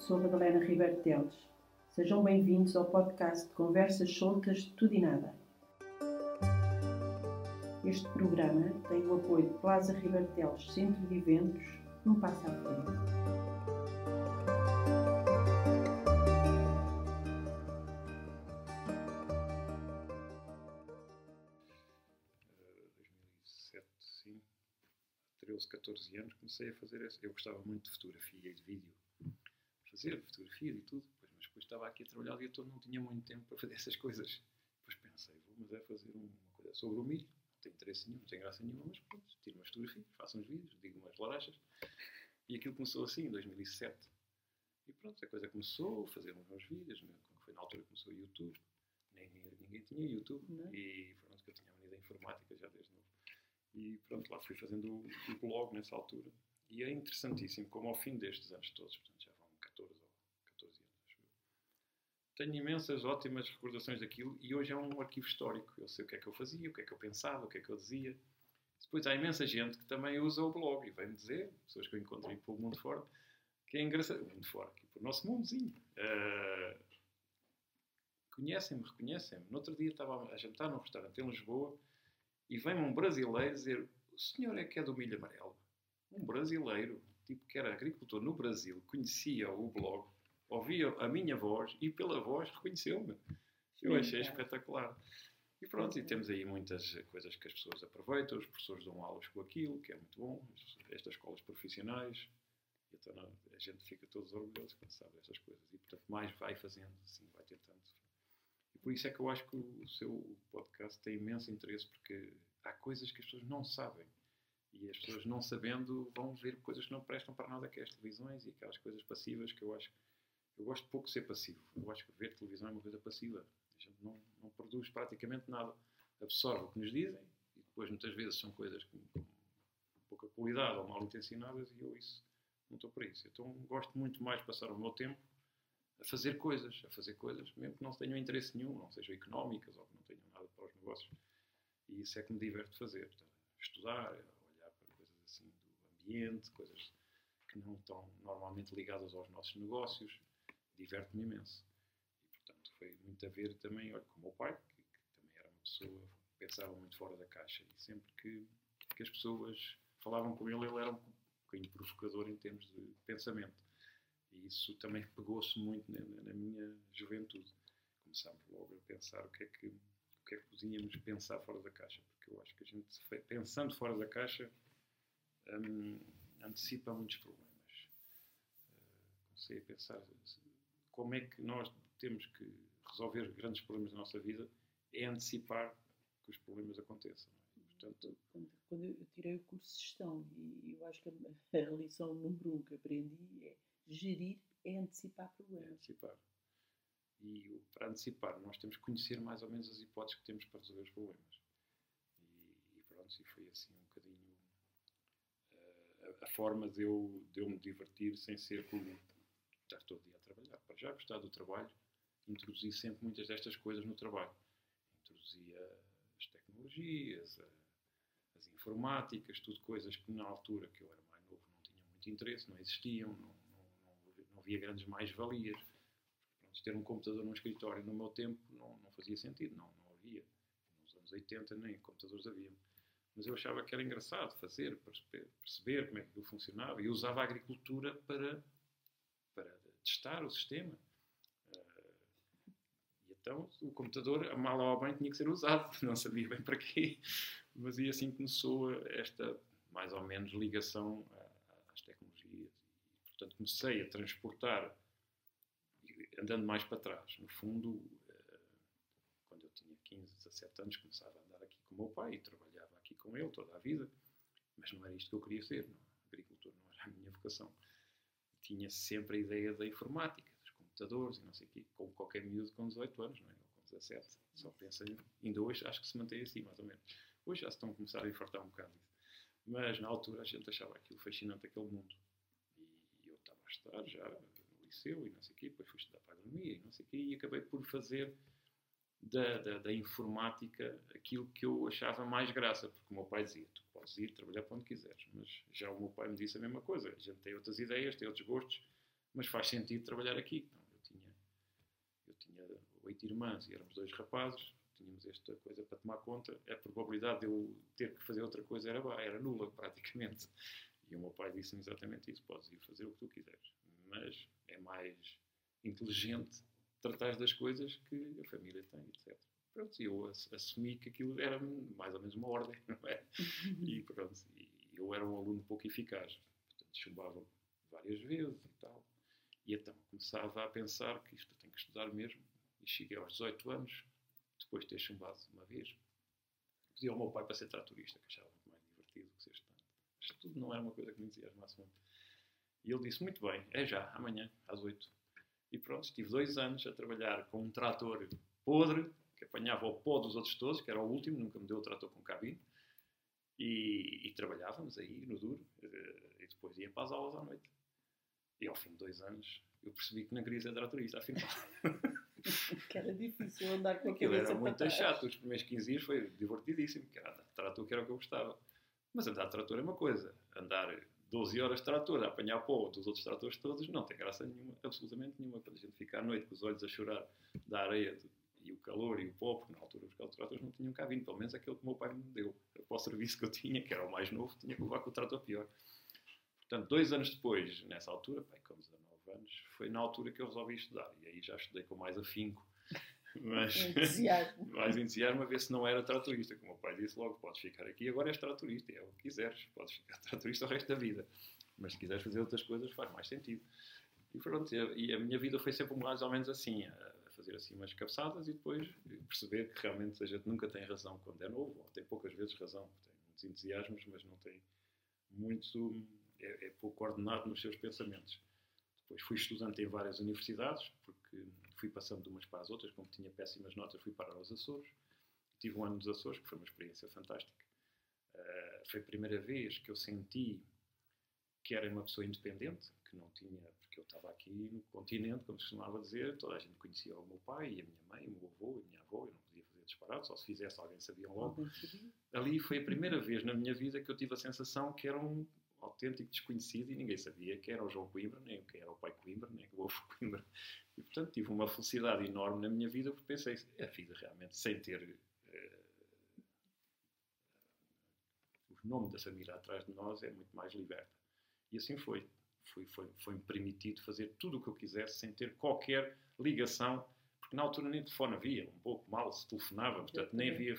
sou Madalena Ribeiro Teles. Sejam bem-vindos ao podcast de Conversas Soltas de Tudo e Nada. Este programa tem o apoio de Plaza Ribeiro Teles Centro de Eventos, um passo à frente. sim, 13, 14 anos, comecei a fazer essa. Eu gostava muito de fotografia e de vídeo fazer fotografias e tudo, pois, mas depois estava aqui a trabalhar o dia todo, não tinha muito tempo para fazer essas coisas. Depois pensei, vou mas é fazer uma coisa sobre o milho, não tem interesse nenhum, não tem graça nenhuma, mas pronto, tiro umas fotografias, faço uns vídeos, digo umas larachas. E aquilo começou assim, em 2007. E pronto, a coisa começou, fazer uns vídeos, né, foi na altura que começou o YouTube. Nem, ninguém tinha YouTube, não. e pronto, que eu tinha venido a informática já desde novo. E pronto, lá fui fazendo o, o blog nessa altura. E é interessantíssimo como ao fim destes anos todos, portanto, já tenho imensas ótimas recordações daquilo e hoje é um arquivo histórico. Eu sei o que é que eu fazia, o que é que eu pensava, o que é que eu dizia. Depois há imensa gente que também usa o blog e vem-me dizer, pessoas que eu encontrei pelo mundo fora, que é engraçado. O mundo fora, aqui, o nosso mundozinho. Uh, conhecem-me, reconhecem-me. No outro dia estava a jantar num restaurante em Lisboa e vem-me um brasileiro dizer: O senhor é que é do milho amarelo? Um brasileiro, tipo que era agricultor no Brasil, conhecia o blog ouvia a minha voz e pela voz reconheceu-me. Eu achei espetacular. E pronto, e temos aí muitas coisas que as pessoas aproveitam, os professores dão aulas com aquilo, que é muito bom, estas escolas profissionais, então a gente fica todos orgulhosos quando sabe estas coisas. E portanto, mais vai fazendo, assim, vai tentando. E por isso é que eu acho que o seu podcast tem imenso interesse, porque há coisas que as pessoas não sabem. E as pessoas não sabendo vão ver coisas que não prestam para nada, que é as televisões e aquelas coisas passivas que eu acho eu gosto pouco de ser passivo. Eu acho que ver televisão é uma coisa passiva. A gente não, não produz praticamente nada. Absorve o que nos dizem e depois muitas vezes são coisas com, com pouca qualidade ou mal intencionadas e eu isso não estou para isso. Então gosto muito mais de passar o meu tempo a fazer coisas, a fazer coisas, mesmo que não tenham interesse nenhum, não sejam económicas ou que não tenham nada para os negócios. E isso é que me diverte fazer. Estudar, olhar para coisas assim do ambiente, coisas que não estão normalmente ligadas aos nossos negócios diverte-me imenso. E, portanto, foi muito a ver também, olha, com o meu pai, que, que também era uma pessoa que pensava muito fora da caixa. E sempre que, que as pessoas falavam com ele, ele era um bocadinho provocador em termos de pensamento. E isso também pegou-se muito na, na, minha juventude. Começámos logo a pensar o que é que, o que é que podíamos pensar fora da caixa. Porque eu acho que a gente, pensando fora da caixa, hum, antecipa muitos problemas. Uh, comecei a pensar como é que nós temos que resolver grandes problemas da nossa vida é antecipar que os problemas aconteçam. É? Portanto, quando, quando, eu tirei o curso de gestão e eu acho que a, a lição número um que aprendi é gerir é antecipar problemas. É antecipar. E para antecipar, nós temos que conhecer mais ou menos as hipóteses que temos para resolver os problemas. E, e pronto, e foi assim um bocadinho uh, a, a, forma de eu, de eu me divertir sem ser como estar todo dia trabalhar. Para já gostar do trabalho, introduzi sempre muitas destas coisas no trabalho. Introduzia as tecnologias, as informáticas, tudo coisas que na altura que eu era mais novo não tinham muito interesse, não existiam, não, não, não, não havia grandes mais-valias. Ter um computador num escritório no meu tempo não, não fazia sentido, não, não havia. Nos anos 80 nem computadores haviam. Mas eu achava que era engraçado fazer, perceber, como é que aquilo funcionava e usava a agricultura para testar o sistema. Uh, e então o computador, a mala ao bem, tinha que ser usado, não sabia bem para quê. Mas e assim começou esta, mais ou menos, ligação às tecnologias. E, portanto, comecei a transportar, andando mais para trás. No fundo, uh, quando eu tinha 15, 17 anos, começava a andar aqui com o meu pai e trabalhava aqui com ele toda a vida. Mas não era isto que eu queria ser, não. agricultor não era a minha vocação tinha sempre a ideia da informática, dos computadores e não sei o quê, como qualquer miúdo com 18 anos, não é? ou com 17. Só pensa. Ainda hoje acho que se mantém assim, mais ou menos. Hoje já se estão a começar a infartar um bocado disso. Mas na altura a gente achava aquilo fascinante, aquele mundo. E eu estava a estudar já no liceu e não sei o quê, depois fui estudar para a agronomia e não sei o quê, e acabei por fazer da, da, da, informática aquilo que eu achava mais graça, porque o meu pai dizia: tu podes ir trabalhar para onde quiseres, mas já o meu pai me disse a mesma coisa. A gente tem outras ideias, tem outros gostos, mas faz sentido trabalhar aqui. Então, eu tinha, eu tinha oito irmãs e éramos dois rapazes, tínhamos esta coisa para tomar conta, a probabilidade de eu ter que fazer outra coisa era, era nula, praticamente. E o meu pai disse-me exatamente isso: podes ir fazer o que tu quiseres, mas é mais inteligente tratar das coisas que a família tem, etc. Pronto, eu assumi que aquilo era mais ou menos uma ordem, não é? E pronto, e eu era um aluno pouco eficaz, portanto chumbava várias vezes e tal. E então começava a pensar que isto tenho que estudar mesmo. E cheguei aos 18 anos, depois de ter chumbado uma vez, pedi ao meu pai para ser tratorista, que achava mais divertido que ser estudante. Mas tudo não era uma coisa que me entusiasmasse muito. E ele disse: Muito bem, é já, amanhã, às 8. E pronto, estive dois anos a trabalhar com um trator podre, que apanhava o pó dos outros todos, que era o último, nunca me deu o trator com cabine. E, e, trabalhávamos aí no duro, eh, e depois ia para as aulas à noite. E ao fim de dois anos eu percebi que não queria ser tratorista, afinal. que era difícil andar com aquilo. Era muito chato, os primeiros 15 dias foi divertidíssimo, que era trator que era o que eu gostava. Mas andar de trator é uma coisa, andar 12 horas de trator, a apanhar pó dos outros tratores todos, não tem graça nenhuma, absolutamente nenhuma, para a gente ficar à noite com os olhos a chorar da areia e o calor e o pó, porque na altura os tratores não tinham cá vindo, pelo menos aquele que o meu pai me deu. Para o serviço que eu tinha, que era o mais novo, tinha que levar com o trator pior. Portanto, dois anos depois, nessa altura, pai, com 19 anos, foi na altura que eu resolvi estudar. E aí já estudei com mais afinco. Mas, entusiasmo. mais entusiasmo a ver se não era tratorista. Como o pai disse logo, podes ficar aqui, agora és tratorista, é o que quiseres, podes ficar tratorista o resto da vida. Mas se quiseres fazer outras coisas, faz mais sentido. E pronto, e a minha vida foi sempre mais ou menos assim, a fazer assim umas cabeçadas e depois perceber que realmente a gente nunca tem razão quando é novo, ou tem poucas vezes razão, tem muitos entusiasmos, mas não tem muito, é, é pouco ordenado nos seus pensamentos. Depois fui estudante em várias universidades, porque fui passando de umas para as outras, como tinha péssimas notas, fui parar aos Açores. Tive um ano nos Açores, que foi uma experiência fantástica. Uh, foi a primeira vez que eu senti que era uma pessoa independente, que não tinha, porque eu estava aqui no continente, como se costumava dizer, toda a gente conhecia o meu pai e a minha mãe, o meu avô e a minha avó, eu não podia fazer disparado, só se fizesse alguém sabia logo. Ali foi a primeira vez na minha vida que eu tive a sensação que era um autêntico desconhecido e ninguém sabia quem era o João Coimbra, nem quem era o pai Coimbra, nem o avô Coimbra. E, portanto, tive uma felicidade enorme na minha vida porque pensei, é a vida realmente, sem ter uh, o nome da família atrás de nós, é muito mais liberta. E assim foi. Foi, foi, foi permitido fazer tudo o que eu quisesse sem ter qualquer ligação, porque na altura nem telefone havia, um pouco mal se telefonava, portanto nem havia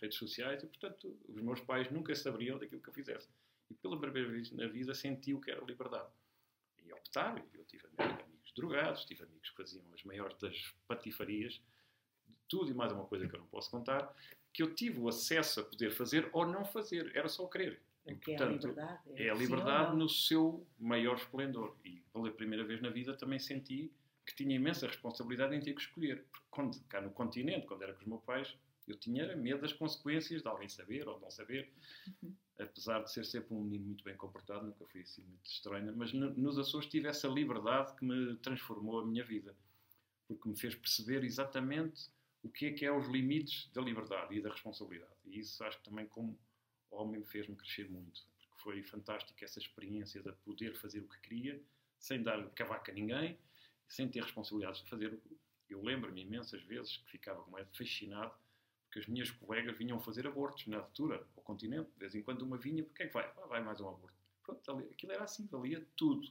redes sociais e, portanto, os meus pais nunca saberiam daquilo que eu fizesse. E pela primeira vez na vida senti o que era liberdade. E optar, eu tive amigos drogados, tive amigos que faziam as maiores das patifarias, tudo e mais uma coisa que eu não posso contar, que eu tive o acesso a poder fazer ou não fazer, era só querer. E, portanto, é a liberdade. É, é a liberdade no seu maior esplendor. E pela primeira vez na vida também senti que tinha imensa responsabilidade em ter que escolher. Porque quando, cá no continente, quando era com os meus pais, eu tinha medo das consequências de alguém saber ou não saber. Uhum. Apesar de ser sempre um menino muito bem comportado, nunca fui assim muito estranho. Mas no, nos Açores tive essa liberdade que me transformou a minha vida. Porque me fez perceber exatamente o que é que é os limites da liberdade e da responsabilidade. E isso acho que também como homem fez-me crescer muito, porque foi fantástico essa experiência de poder fazer o que queria, sem dar cavaca a ninguém, sem ter responsabilidades de fazer. Eu lembro-me imensas vezes que ficava como é fascinado porque as minhas colegas vinham fazer abortos na altura, ao continente. De vez em quando uma vinha, porque é que vai? Ah, vai mais um aborto. Pronto, aquilo era assim, valia tudo.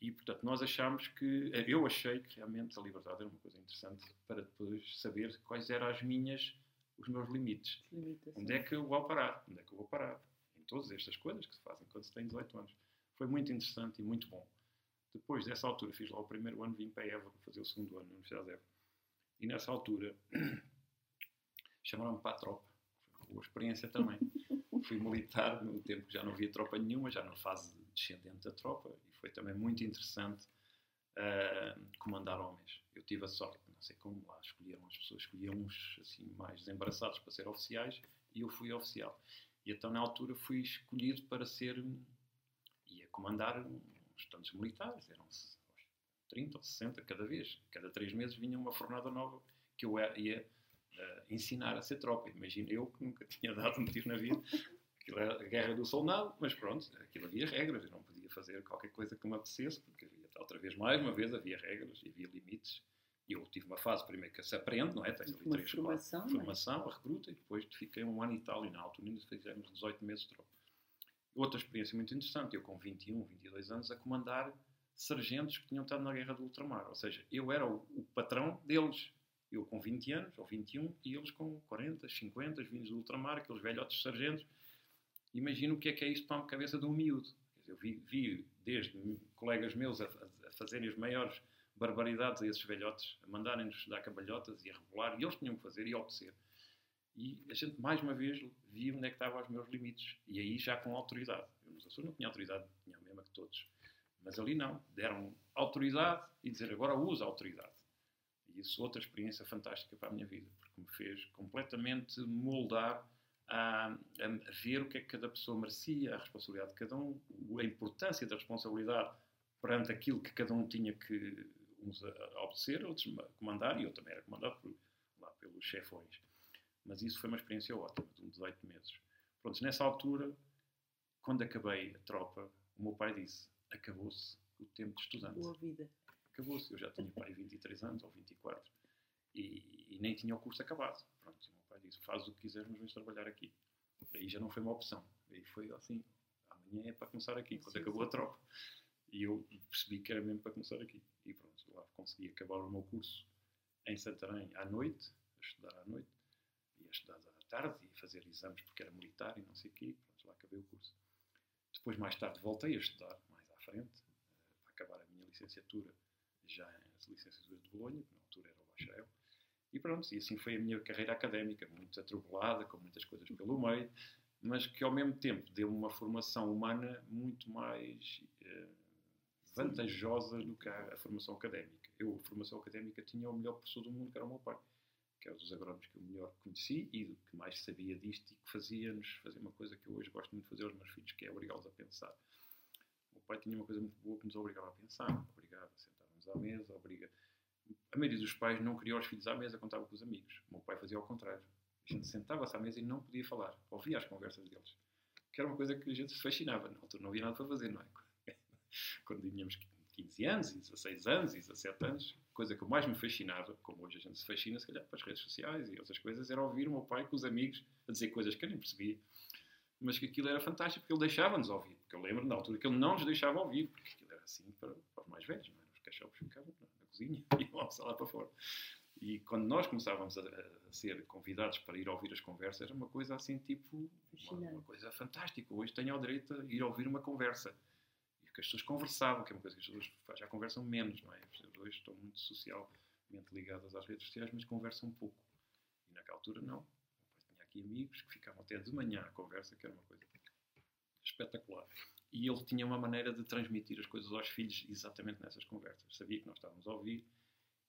E, portanto, nós achámos que, eu achei que realmente a liberdade era uma coisa interessante para depois saber quais eram as minhas os meus limites. Onde é que eu vou parar? Onde é que eu vou parar? Em todas estas coisas que se fazem quando se tem 18 anos. Foi muito interessante e muito bom. Depois dessa altura, fiz lá o primeiro ano, vim para Évora fazer o segundo ano na Universidade de Évora. E nessa altura, chamaram-me para a tropa. Boa experiência também. Fui militar no tempo que já não havia tropa nenhuma, já na fase descendente da tropa, e foi também muito interessante uh, comandar homens. Eu tive a sorte sei como lá escolheram as pessoas, escolhiam uns assim, mais desembaraçados para ser oficiais e eu fui oficial. E então na altura fui escolhido para ser, ia comandar uns tantos militares, eram 30 ou 60 cada vez. Cada três meses vinha uma fornada nova que eu ia uh, ensinar a ser tropa. Imagina eu que nunca tinha dado um tiro na vida. Aquilo era a guerra do soldado, mas pronto, aquilo havia regras, eu não podia fazer qualquer coisa que me apetecesse, porque havia outra vez, mais uma vez, havia regras e havia limites. E eu tive uma fase primeiro que se aprende, não é? Tens ali Uma três, formação, quatro, não é? formação, a recruta, e depois fiquei um ano e tal, e na altura ainda fizemos 18 meses de tropa. Outra experiência muito interessante, eu com 21, 22 anos, a comandar sargentos que tinham estado na guerra do ultramar. Ou seja, eu era o, o patrão deles. Eu com 20 anos, ou 21, e eles com 40, 50, vindos do ultramar, aqueles velhotes sargentos. Imagino o que é que é isto para a cabeça de um miúdo. Eu vi, vi desde colegas meus a, a- fazerem as maiores barbaridades a esses velhotes, a mandarem-nos dar cabalhotas e a rebolar, e eles tinham que fazer e obedecer. E a gente, mais uma vez, via onde é que estavam os meus limites. E aí já com autoridade. Eu nos Açores não tinha autoridade, tinha a mesma que todos. Mas ali não. Deram autoridade e dizer agora usa a autoridade. Isso outra experiência fantástica para a minha vida, porque me fez completamente moldar a, a ver o que é que cada pessoa merecia, a responsabilidade de cada um, a importância da responsabilidade perante aquilo que cada um tinha que uns a obedecer, outros a comandar, e eu também era comandado por, lá pelos chefões. Mas isso foi uma experiência ótima, de uns 18 meses. Pronto, nessa altura, quando acabei a tropa, o meu pai disse: acabou-se o tempo de estudante Boa vida. Acabou-se. Eu já tinha pai 23 anos ou 24 e, e nem tinha o curso acabado. Pronto, e o meu pai disse: faz o que quiseres, mas vens trabalhar aqui. Aí já não foi uma opção. Aí foi assim: amanhã é para começar aqui, quando Sim, acabou sim. a tropa. E eu percebi que era mesmo para começar aqui. E pronto, lá consegui acabar o meu curso em Santarém à noite, a estudar à noite, e a estudar à tarde e fazer exames porque era militar e não sei o quê. Pronto, lá acabei o curso. Depois, mais tarde, voltei a estudar mais à frente, eh, para acabar a minha licenciatura, já as licenciaturas de Bolonha, que na altura era o bacharel. E pronto, e assim foi a minha carreira académica, muito atropelada, com muitas coisas pelo meio, mas que ao mesmo tempo deu-me uma formação humana muito mais eh, vantajosa do que a, a formação académica. Eu, a formação académica, tinha o melhor professor do mundo, que era o meu pai, que é um dos agrónomos que eu melhor conheci e do que mais sabia disto e que fazia-nos fazer uma coisa que eu hoje gosto muito de fazer aos meus filhos, que é obrigá-los a pensar. O meu pai tinha uma coisa muito boa que nos obrigava a pensar, obrigava a à mesa, obriga... A maioria dos pais não queria os filhos à mesa, contava com os amigos. O meu pai fazia ao contrário. A gente sentava-se à mesa e não podia falar, ouvia as conversas deles. Que era uma coisa que a gente se fascinava. Na altura não havia nada para fazer, não é? Quando tínhamos 15 anos, e 16 anos, e 17 anos, coisa que mais me fascinava, como hoje a gente se fascina, se calhar, para as redes sociais e outras coisas, era ouvir o meu pai com os amigos a dizer coisas que eu nem percebia, mas que aquilo era fantástico, porque ele deixava-nos ouvir. Porque eu lembro, na altura, que ele não nos deixava ouvir, porque aquilo era assim para, para os mais velhos, não é? Os cachorros ficavam na, na cozinha e almoçar lá para fora. E quando nós começávamos a, a ser convidados para ir ouvir as conversas, era uma coisa assim, tipo, uma, uma coisa fantástica. Hoje tenho o direito a ir ouvir uma conversa. E que as pessoas conversavam, que é uma coisa que as pessoas já conversam menos, não é? As pessoas hoje estão muito socialmente ligadas às redes sociais, mas conversam pouco. E naquela altura, não. Eu tinha aqui amigos que ficavam até de manhã à conversa, que era uma coisa espetacular. E ele tinha uma maneira de transmitir as coisas aos filhos exatamente nessas conversas. Sabia que nós estávamos a ouvir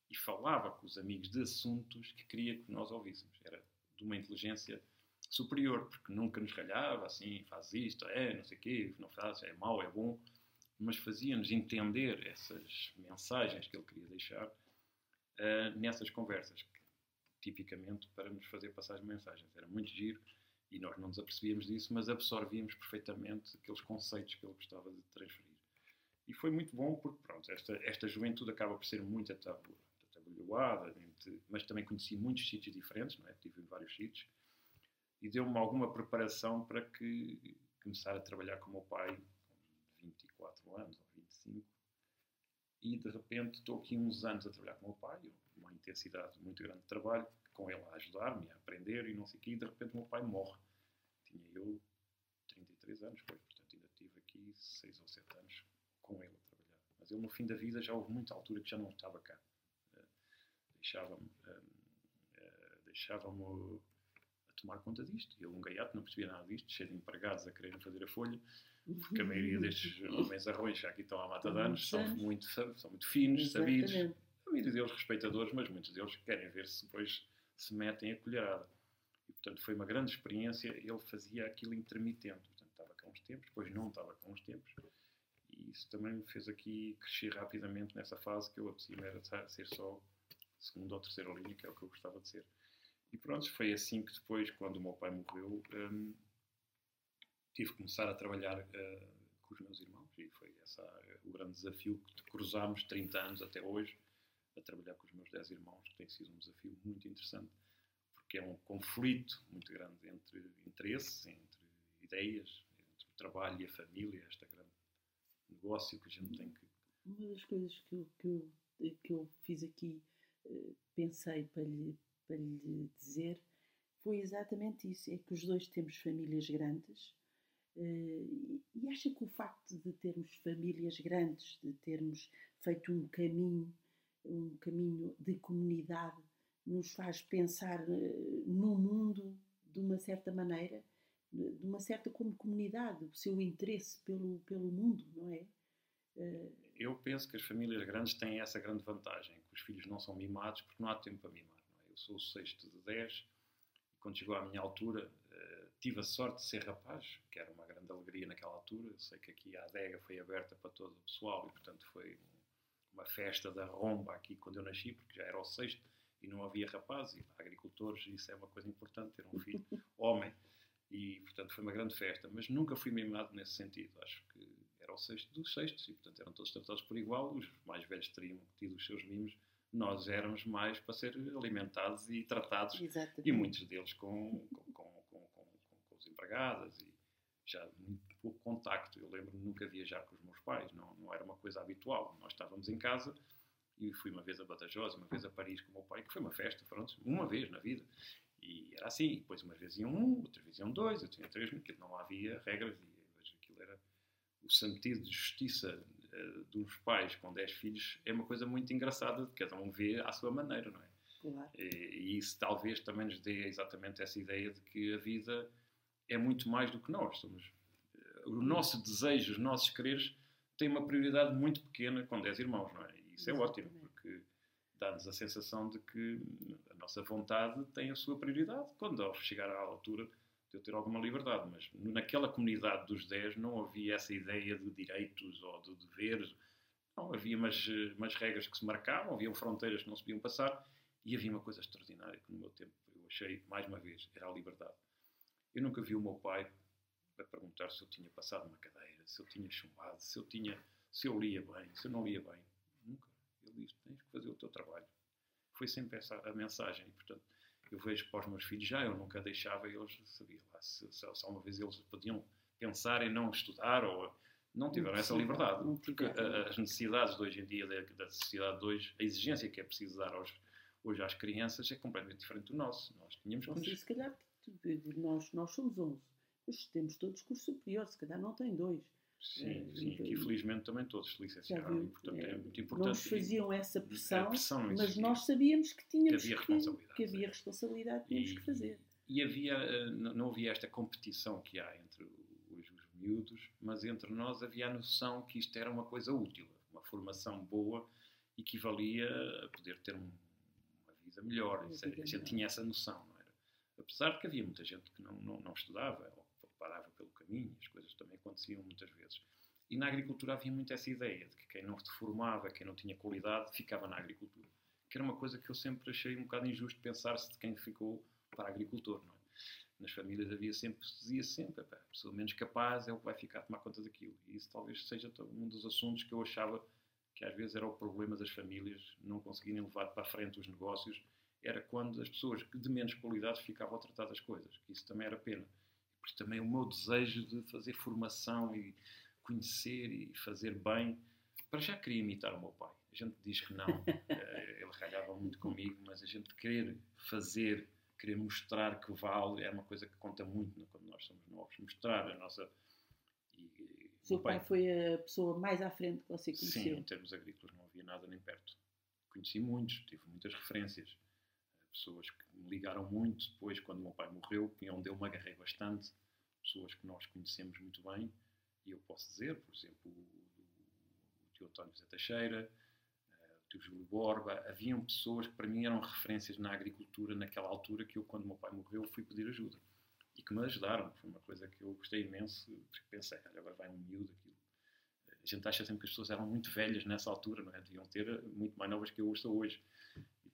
e falava com os amigos de assuntos que queria que nós ouvíssemos. Era de uma inteligência superior, porque nunca nos ralhava assim, faz isto, é, não sei o quê, não faz, é mau, é bom, mas fazia-nos entender essas mensagens que ele queria deixar eh, nessas conversas, que, tipicamente para nos fazer passar as mensagens. Era muito giro e nós não nos apercebíamos disso, mas absorvíamos perfeitamente aqueles conceitos que ele gostava de transferir. E foi muito bom porque, pronto, esta, esta juventude acaba por ser muito atabalhoada, mas também conheci muitos sítios diferentes, não é? Estive em vários sítios e deu-me alguma preparação para que começar a trabalhar com o meu pai com 24 anos ou 25 e de repente estou aqui uns anos a trabalhar com o meu pai, uma intensidade muito grande de trabalho, com ele a ajudar-me, a aprender e não sei o quê, e de repente o meu pai morre. Tinha eu 33 anos, pois, portanto ainda tive aqui 6 ou 7 anos com ele a trabalhar. Mas ele no fim da vida já houve muita altura que já não estava cá. Eh, Deixava-me eh, eh, deixava-me a tomar conta disto. Ele, um gaiato, não percebia nada disto, cheio de empregados a quererem fazer a folha, porque a maioria destes homens arrões já aqui estão há mata de anos, são muito, são muito finos, sabidos, a maioria deles respeitadores, mas muitos deles querem ver se depois se metem a colherada. E, portanto, foi uma grande experiência. Ele fazia aquilo intermitente. Portanto, estava cá uns tempos, depois não estava cá uns tempos. E isso também me fez aqui crescer rapidamente nessa fase que eu apetecia era de ser só segunda ou terceira linha, que é o que eu gostava de ser. E pronto, foi assim que depois, quando o meu pai morreu, hum, tive que começar a trabalhar uh, com os meus irmãos. E foi esse o grande desafio que cruzámos 30 anos até hoje a trabalhar com os meus 10 irmãos, que tem sido um desafio muito interessante, porque é um conflito muito grande entre interesses, entre ideias, entre o trabalho e a família, este grande negócio que a gente tem que. Uma das coisas que eu, que eu, que eu fiz aqui, eh, pensei para lhe, para lhe dizer, foi exatamente isso: é que os dois temos famílias grandes. Eh, e acha que o facto de termos famílias grandes, de termos feito um caminho, um caminho de comunidade, nos faz pensar eh, no mundo de uma certa maneira? de uma certa como comunidade, o seu interesse pelo, pelo mundo, não é? Eh, Eu penso que as famílias grandes têm essa grande vantagem, que os filhos não são mimados porque não há tempo para mimar. É? Eu sou o sexto de dez, e quando chegou à minha altura eh, tive a sorte de ser rapaz, que era uma grande alegria naquela altura. Eu sei que aqui a adega foi aberta para todo o pessoal e, portanto, foi uma festa da romba aqui quando eu nasci, porque já era o sexto e não havia rapazes, e para agricultores isso é uma coisa importante, ter um filho homem e portanto foi uma grande festa, mas nunca fui mimado nesse sentido. Acho que era o sexto dos sextos e portanto eram todos tratados por igual. Os mais velhos teriam tido os seus mimos, nós éramos mais para ser alimentados e tratados Exatamente. e muitos deles com, com, com, com, com os empregadas e já muito pouco contacto. Eu lembro-me nunca viajar com os meus pais, não, não era uma coisa habitual. Nós estávamos em casa e fui uma vez a Badajoz, uma vez a Paris com o meu pai, que foi uma festa, pronto, uma vez na vida. E era assim, depois umas vezes iam um, outras vezes iam dois, eu tinha três, porque não havia regras e aquilo era o sentido de justiça uh, dos pais com dez filhos é uma coisa muito engraçada, cada um vê à sua maneira, não é? Claro. E, e isso talvez também nos dê exatamente essa ideia de que a vida é muito mais do que nós. Somos, uh, o nosso desejo, os nossos quereres têm uma prioridade muito pequena com dez irmãos, não é? Isso é ótimo, porque dá-nos a sensação de que a nossa vontade tem a sua prioridade quando ao chegar à altura de eu ter alguma liberdade. Mas naquela comunidade dos 10 não havia essa ideia de direitos ou de deveres. Não, havia umas, umas regras que se marcavam, havia fronteiras que não se podiam passar e havia uma coisa extraordinária que no meu tempo eu achei, mais uma vez, era a liberdade. Eu nunca vi o meu pai a perguntar se eu tinha passado uma cadeira, se eu tinha chumbado, se eu, tinha, se eu lia bem, se eu não lia bem. Disse: tens que fazer o teu trabalho. Foi sempre essa a mensagem. E, portanto, eu vejo para os meus filhos já, eu nunca deixava eles, sabia lá, se, se, se uma vez eles podiam pensar em não estudar ou não tiveram essa liberdade. Porque as necessidades de hoje em dia, da, da sociedade de hoje, a exigência que é preciso dar aos, hoje às crianças é completamente diferente do nosso. Nós tínhamos Você, nos... se calhar, nós, nós somos 11, mas temos todos curso superior, se calhar não tem dois. Sim, sim, que infelizmente também todos licenciaram e, portanto, é, é muito importante. Nos faziam essa pressão, pressão mas nós sabíamos que tínhamos que havia responsabilidade, que, que havia responsabilidade tínhamos e, que fazer. E havia, não havia esta competição que há entre os, os miúdos, mas entre nós havia a noção que isto era uma coisa útil, uma formação boa equivalia a poder ter um, uma vida melhor. A gente tinha essa noção, não era? Apesar de que havia muita gente que não, não, não estudava, parava pelo caminho, as coisas também aconteciam muitas vezes. E na agricultura havia muito essa ideia de que quem não se formava, quem não tinha qualidade, ficava na agricultura. Que era uma coisa que eu sempre achei um bocado injusto pensar-se de quem ficou para agricultor, não é? Nas famílias havia sempre, se dizia sempre, a pessoa menos capaz é o que vai ficar a tomar conta daquilo. E isso talvez seja um dos assuntos que eu achava que às vezes era o problema das famílias não conseguirem levar para a frente os negócios, era quando as pessoas de menos qualidade ficavam a tratar das coisas. Isso também era pena porque também o meu desejo de fazer formação e conhecer e fazer bem, para já queria imitar o meu pai. A gente diz que não, eh, ele ralhava muito comigo, mas a gente querer fazer, querer mostrar que vale, é uma coisa que conta muito né, quando nós somos novos. Mostrar a nossa. E, o seu pai, pai foi a pessoa mais à frente que você conheceu? Sim, em termos agrícolas não havia nada nem perto. Conheci muitos, tive muitas referências pessoas que me ligaram muito depois, quando o meu pai morreu, e onde eu me agarrei bastante, pessoas que nós conhecemos muito bem, e eu posso dizer, por exemplo, o, tio António Zé Teixeira, uh, o tio Júlio Borba, haviam pessoas que para mim eram referências na agricultura naquela altura que eu, quando o meu pai morreu, fui pedir ajuda. E que me ajudaram, foi uma coisa que eu gostei imenso, porque pensei, olha, agora vai um miúdo aquilo. A gente acha sempre que as pessoas eram muito velhas nessa altura, não é? Deviam ter muito mais novas que eu sou hoje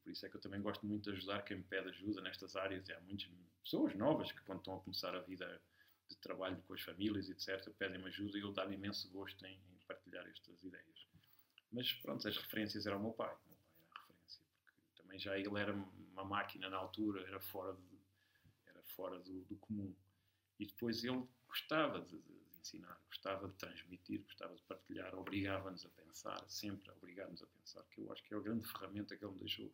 por isso é que eu também gosto muito de ajudar quem me pede ajuda nestas áreas. E há muitas pessoas novas que, quando estão a começar a vida de trabalho com as famílias, etc., pedem-me ajuda e eu dá-me imenso gosto em, em, partilhar estas ideias. Mas pronto, as referências eram o meu pai. O meu pai era a referência, porque também já ele era uma máquina na altura, era fora, de, era fora do, do comum. E depois ele gostava de, de, ensinar, gostava de transmitir, gostava de partilhar, obrigava-nos a pensar, sempre a obrigar-nos a pensar, que eu acho que é a grande ferramenta que ele me deixou.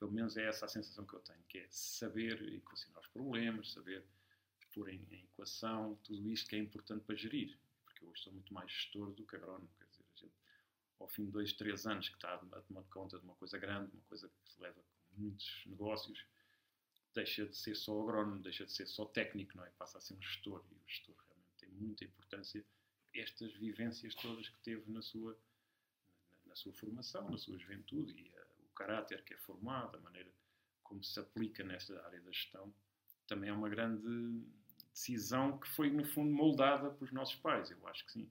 Pelo menos é essa a sensação que eu tenho, que é saber equacionar os problemas, saber pôr em, em equação tudo isto que é importante para gerir. Porque eu hoje sou muito mais gestor do que agrónomo. Quer dizer, a gente, ao fim de dois, três anos que está a tomar conta de uma coisa grande, uma coisa que se leva com muitos negócios, deixa de ser só agrónomo, deixa de ser só técnico, não é? Passa a ser um gestor. E o gestor realmente tem muita importância estas vivências todas que teve na sua, na, sua formação, na sua juventude e caráter que é formado, a maneira como se aplica nesta área da gestão, também é uma grande decisão que foi, no fundo, moldada pelos nossos pais. Eu acho que sim.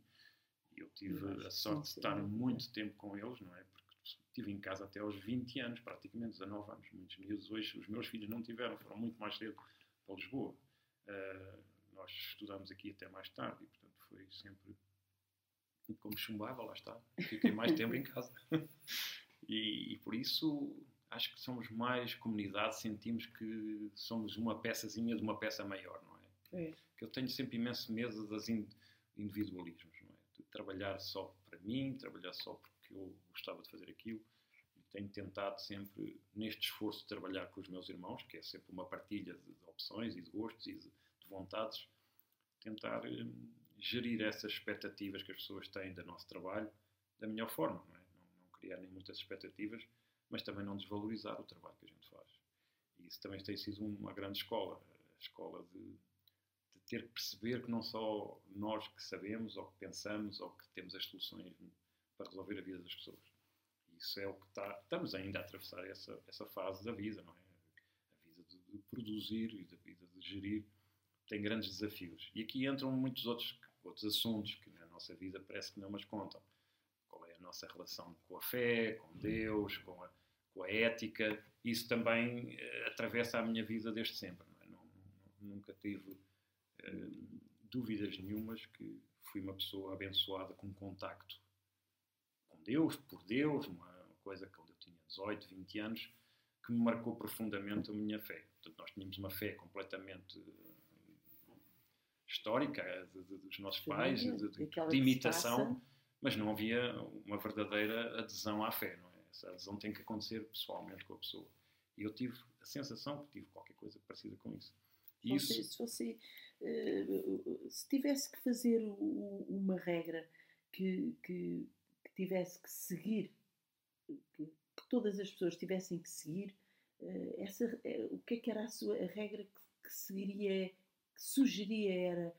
Eu tive eu a sorte sim, de estar muito tempo com eles, não é? Porque estive em casa até aos 20 anos, praticamente 19 anos. Muitos miúdos hoje, os meus filhos não tiveram, foram muito mais cedo para Lisboa. Uh, nós estudamos aqui até mais tarde e, portanto, foi sempre como chumbava, lá está. Fiquei mais tempo em casa. E, e por isso acho que somos mais comunidade, sentimos que somos uma peçazinha de uma peça maior, não é? é. Que eu tenho sempre imenso medo das individualismos, não é? De trabalhar só para mim, trabalhar só porque eu gostava de fazer aquilo. E tenho tentado sempre, neste esforço de trabalhar com os meus irmãos, que é sempre uma partilha de, de opções e de gostos e de, de vontades, tentar hum, gerir essas expectativas que as pessoas têm do nosso trabalho da melhor forma, não é? Criar nem muitas expectativas mas também não desvalorizar o trabalho que a gente faz. E isso também tem sido uma grande escola, a escola de, de ter que perceber que não só nós que sabemos, ou que pensamos, ou que temos as soluções para resolver a vida das pessoas. Isso é o que está, estamos ainda a atravessar essa, essa fase da vida, não é? A vida de, de produzir e da vida de gerir tem grandes desafios. E aqui entram muitos outros, outros assuntos que na nossa vida parece que não mas contam nossa relação com a fé, com Deus, com a, com a ética. Isso também uh, atravessa a minha vida desde sempre. Não, é? não, nunca tive uh, dúvidas nenhumas que fui uma pessoa abençoada com contacto com Deus, por Deus, uma coisa que quando eu tinha 18, 20 anos, que me marcou profundamente a minha fé. Portanto, nós tínhamos uma fé completamente eh, histórica de, de, dos nossos pais, de, de imitação mas não havia uma verdadeira adesão à fé, não é? Essa adesão tem que acontecer pessoalmente com a pessoa. E eu tive a sensação que tive qualquer coisa parecida com isso. E isso... Se uh, se tivesse que fazer uma regra que, que, que tivesse que seguir, que, que, todas as pessoas tivessem que seguir, uh, essa, uh, o que é que era a sua a regra que seguiria, que sugeria era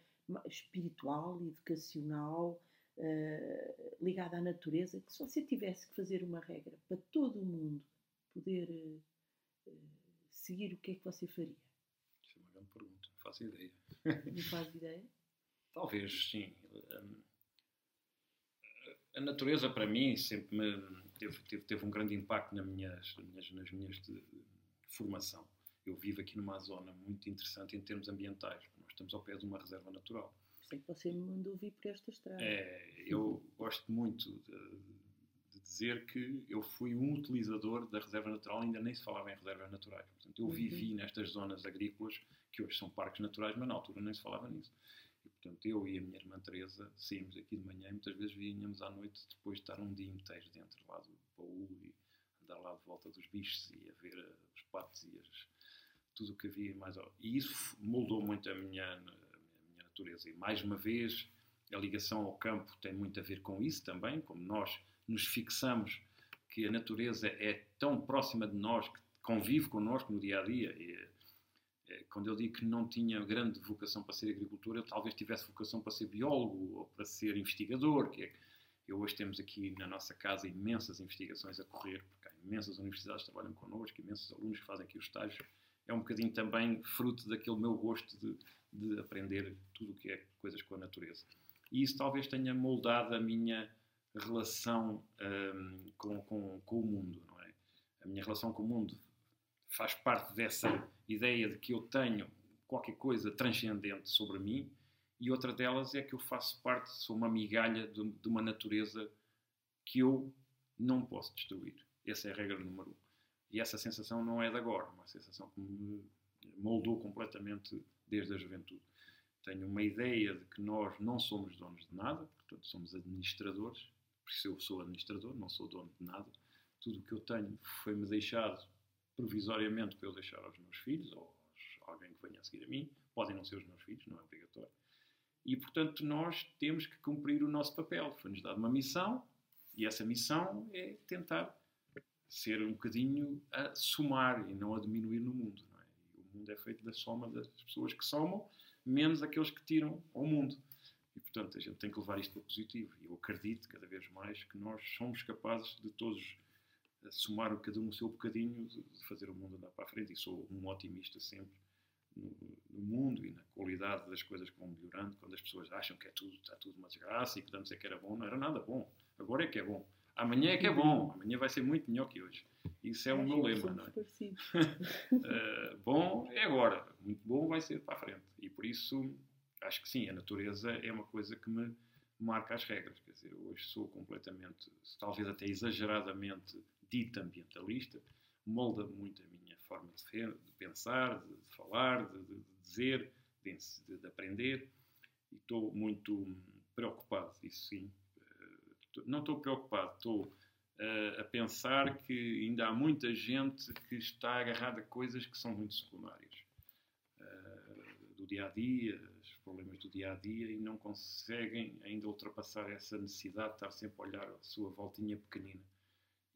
espiritual, educacional, uh, ligada à natureza, que se você tivesse que fazer uma regra para todo o mundo poder uh, seguir, o que é que você faria? Isso é uma grande pergunta, não faço ideia. Não faz ideia? Talvez, sim. A natureza, para mim, sempre me teve, teve, teve um grande impacto nas minhas, nas minhas, nas minhas de, de formação. Eu vivo aqui numa zona muito interessante em termos ambientais. Nós estamos ao pé de uma reserva natural sei que você me mandou vir por esta estrada. É, eu gosto muito de, de, dizer que eu fui um utilizador da reserva natural, ainda nem se falava em reservas naturais. Portanto, eu uhum. vivi nestas zonas agrícolas, que hoje são parques naturais, mas na altura nem se falava nisso. E, portanto, eu e a minha irmã Teresa saímos aqui de manhã e muitas vezes vinhamos à noite depois de estar um dia inteiro dentro lá do baú e andar lá de volta dos bichos e a ver eh, os patos e as, tudo o que havia mais. E isso moldou muito a minha natureza. E mais uma vez, a ligação ao campo tem muito a ver com isso também, como nós nos fixamos que a natureza é tão próxima de nós, que convive connosco no dia a dia. E, é, quando eu digo que não tinha grande vocação para ser agricultor, eu talvez tivesse vocação para ser biólogo ou para ser investigador, que é eu hoje temos aqui na nossa casa imensas investigações a correr, porque há imensas universidades que trabalham connosco, imensos alunos que fazem aqui os estágios. É um bocadinho também fruto daquele meu gosto de, de aprender tudo o que é coisas com a natureza. E isso talvez tenha moldado a minha relação um, com, com, com o mundo, não é? A minha relação com o mundo faz parte dessa ideia de que eu tenho qualquer coisa transcendente sobre mim, e outra delas é que eu faço parte, sou uma migalha de, de uma natureza que eu não posso destruir. Essa é a regra número um. E essa sensação não é de agora, uma sensação que me moldou completamente desde a juventude. Tenho uma ideia de que nós não somos donos de nada, portanto, somos administradores, por isso eu sou administrador, não sou dono de nada. Tudo o que eu tenho foi-me deixado provisoriamente para eu deixar aos meus filhos ou a alguém que venha a seguir a mim. Podem não ser os meus filhos, não é obrigatório. E, portanto, nós temos que cumprir o nosso papel. Foi-nos dada uma missão e essa missão é tentar ser um bocadinho a somar e não a diminuir no mundo. É? O mundo é feito da soma das pessoas que somam, menos aqueles que tiram ao mundo. E, portanto, a gente tem que levar isto para positivo. E eu acredito cada vez mais que nós somos capazes de todos somar cada um o seu bocadinho de fazer o mundo andar para a frente. E sou um otimista sempre no, no, mundo e na qualidade das coisas que vão melhorando. Quando as pessoas acham que é tudo, está tudo uma desgraça e que antes é que era bom, não era nada bom. Agora é que é bom. Amanhã é que é bom. Amanhã vai ser muito melhor que hoje. Isso é o meu lema, não é? uh, bom é agora. Muito bom vai ser para a frente. E por isso, acho que sim, a natureza é uma coisa que me marca as regras. Quer dizer, hoje sou completamente, talvez até exageradamente dito ambientalista, molda muito a minha forma de, pensar, de, falar, de, de dizer, de, de, aprender. E estou muito preocupado, isso sim. Não estou preocupado, estou uh, a pensar que ainda há muita gente que está agarrada a coisas que são muito secundárias. Uh, do dia a dia, os problemas do dia a dia, e não conseguem ainda ultrapassar essa necessidade de estar sempre a olhar a sua voltinha pequenina.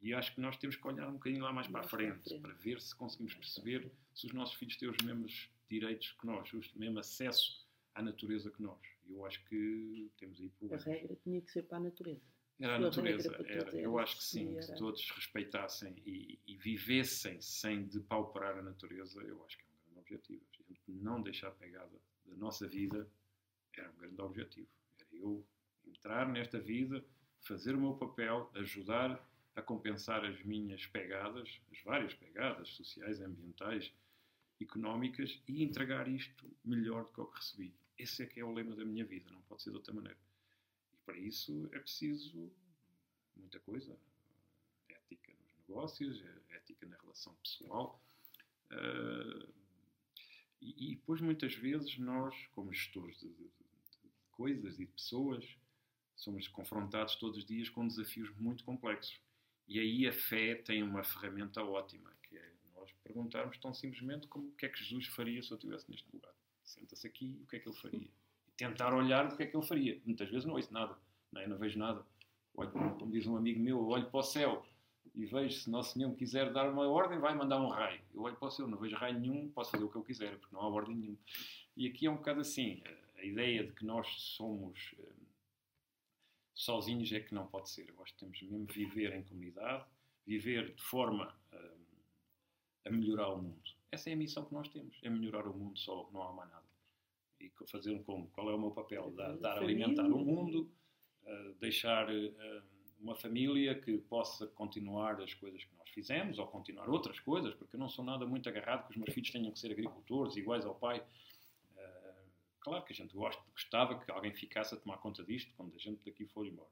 E acho que nós temos que olhar um bocadinho lá mais, para a frente, para ver se conseguimos perceber se os nossos filhos têm os mesmos direitos que nós, o mesmo acesso à natureza que nós. Eu acho que temos aí problemas. A regra tinha que ser para a natureza. Era a natureza, era. Eu acho que sim, se todos respeitassem e, e, vivessem sem depauperar a natureza, eu acho que é um grande objetivo. A gente não deixar pegada da nossa vida era um grande objetivo. Era eu entrar nesta vida, fazer o meu papel, ajudar a compensar as minhas pegadas, as várias pegadas sociais, ambientais, económicas e entregar isto melhor do que o que recebi. Esse é que é o lema da minha vida, não pode ser de outra maneira. Para isso é preciso muita coisa. Ética nos negócios, ética na relação pessoal. Uh, e, e, depois, muitas vezes, nós, como gestores de, de, de coisas e de pessoas, somos confrontados todos os dias com desafios muito complexos. E aí a fé tem uma ferramenta ótima, que é nós perguntarmos tão simplesmente como o que é que Jesus faria se eu estivesse neste lugar. Senta-se aqui, o que é que ele faria? Tentar olhar o que é que ele faria. Muitas vezes não ouço nada, não, é? não vejo nada. Olho, como diz um amigo meu, eu olho para o céu e vejo se Nosso Senhor me quiser dar uma ordem, vai mandar um raio. Eu olho para o céu, não vejo raio nenhum, posso fazer o que eu quiser, porque não há ordem nenhuma. E aqui é um bocado assim, a ideia de que nós somos eh, sozinhos é que não pode ser. Eu que temos mesmo viver em comunidade, viver de forma a, a melhorar o mundo. Essa é a missão que nós temos, é melhorar o mundo só, não há mais nada. E fazer como? Qual é o meu papel? Dar, dar alimentar o mundo, uh, deixar uh, uma família que possa continuar as coisas que nós fizemos, ou continuar outras coisas, porque eu não sou nada muito agarrado que os meus filhos tenham que ser agricultores, iguais ao pai. Claro que a gente gosta, gostava que alguém ficasse a tomar conta disto quando a gente daqui for embora.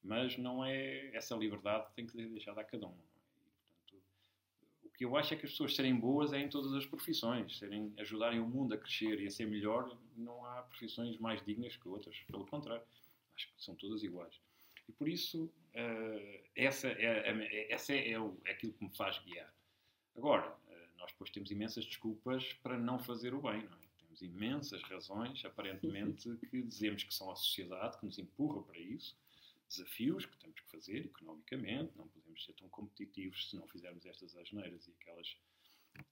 Mas não é essa liberdade tem que ser deixada a cada um. Que eu acho é que as pessoas serem boas é em todas as profissões, serem, ajudarem o mundo a crescer e a ser melhor. Não há profissões mais dignas que outras, pelo contrário, acho que são todas iguais. E por isso, uh, essa, é, é, essa é, é, o, é aquilo que me faz guiar. Agora, uh, nós depois temos imensas desculpas para não fazer o bem, não é? temos imensas razões, aparentemente, que dizemos que são a sociedade que nos empurra para isso, desafios que temos que fazer economicamente, não podemos ser tão competitivos se não fizermos estas asneiras e aquelas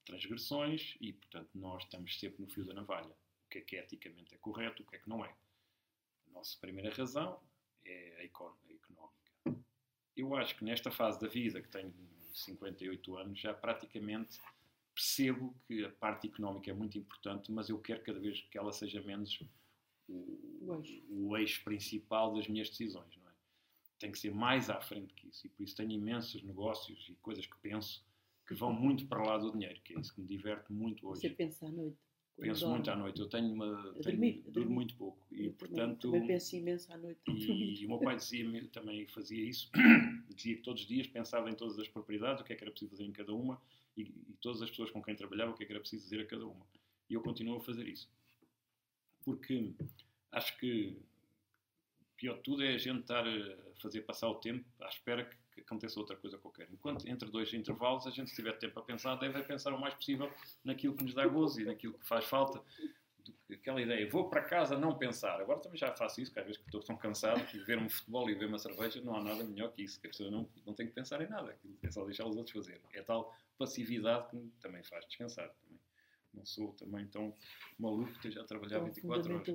transgressões, e, portanto, nós estamos sempre no fio da navalha. O que é que eticamente é correto, o que é que não é. A nossa primeira razão é a económica. Eu acho que nesta fase da vida, que tenho 58 anos, já praticamente percebo que a parte económica é muito importante, mas eu quero cada vez que ela seja menos o, o, eixo. o eixo principal das minhas decisões. Tem que ser mais à frente que isso. E por isso tenho imensos negócios e coisas que penso que vão muito para lá do dinheiro, que é isso que me diverte muito hoje. Você pensa à noite? penso muito à noite. Eu tenho uma. Tenho, dormir, durmo muito pouco. E, Eu portanto. Também penso imenso à noite. E, o meu pai dizia também fazia isso, dizia que todos os dias pensava em todas as propriedades, o que é que era preciso fazer em cada uma e, e todas as pessoas com quem trabalhava, o que é que era preciso dizer a cada uma. E eu continuo a fazer isso. Porque acho que pior de tudo é a gente estar a fazer passar o tempo à espera que, que aconteça outra coisa qualquer. Enquanto entre dois intervalos a gente se tiver tempo a pensar, deve pensar o mais possível naquilo que nos dá gozo e naquilo que faz falta aquela ideia, vou para casa não pensar. Agora também já faço isso, que às vezes que estou tão cansado que ver um futebol e ver uma cerveja não há nada melhor que isso, que a pessoa não, não tem que pensar em nada, é só deixar os outros fazer. É tal passividade que também faz descansar. Não sou também tão maluco que esteja a trabalhar Sou 24 horas. do-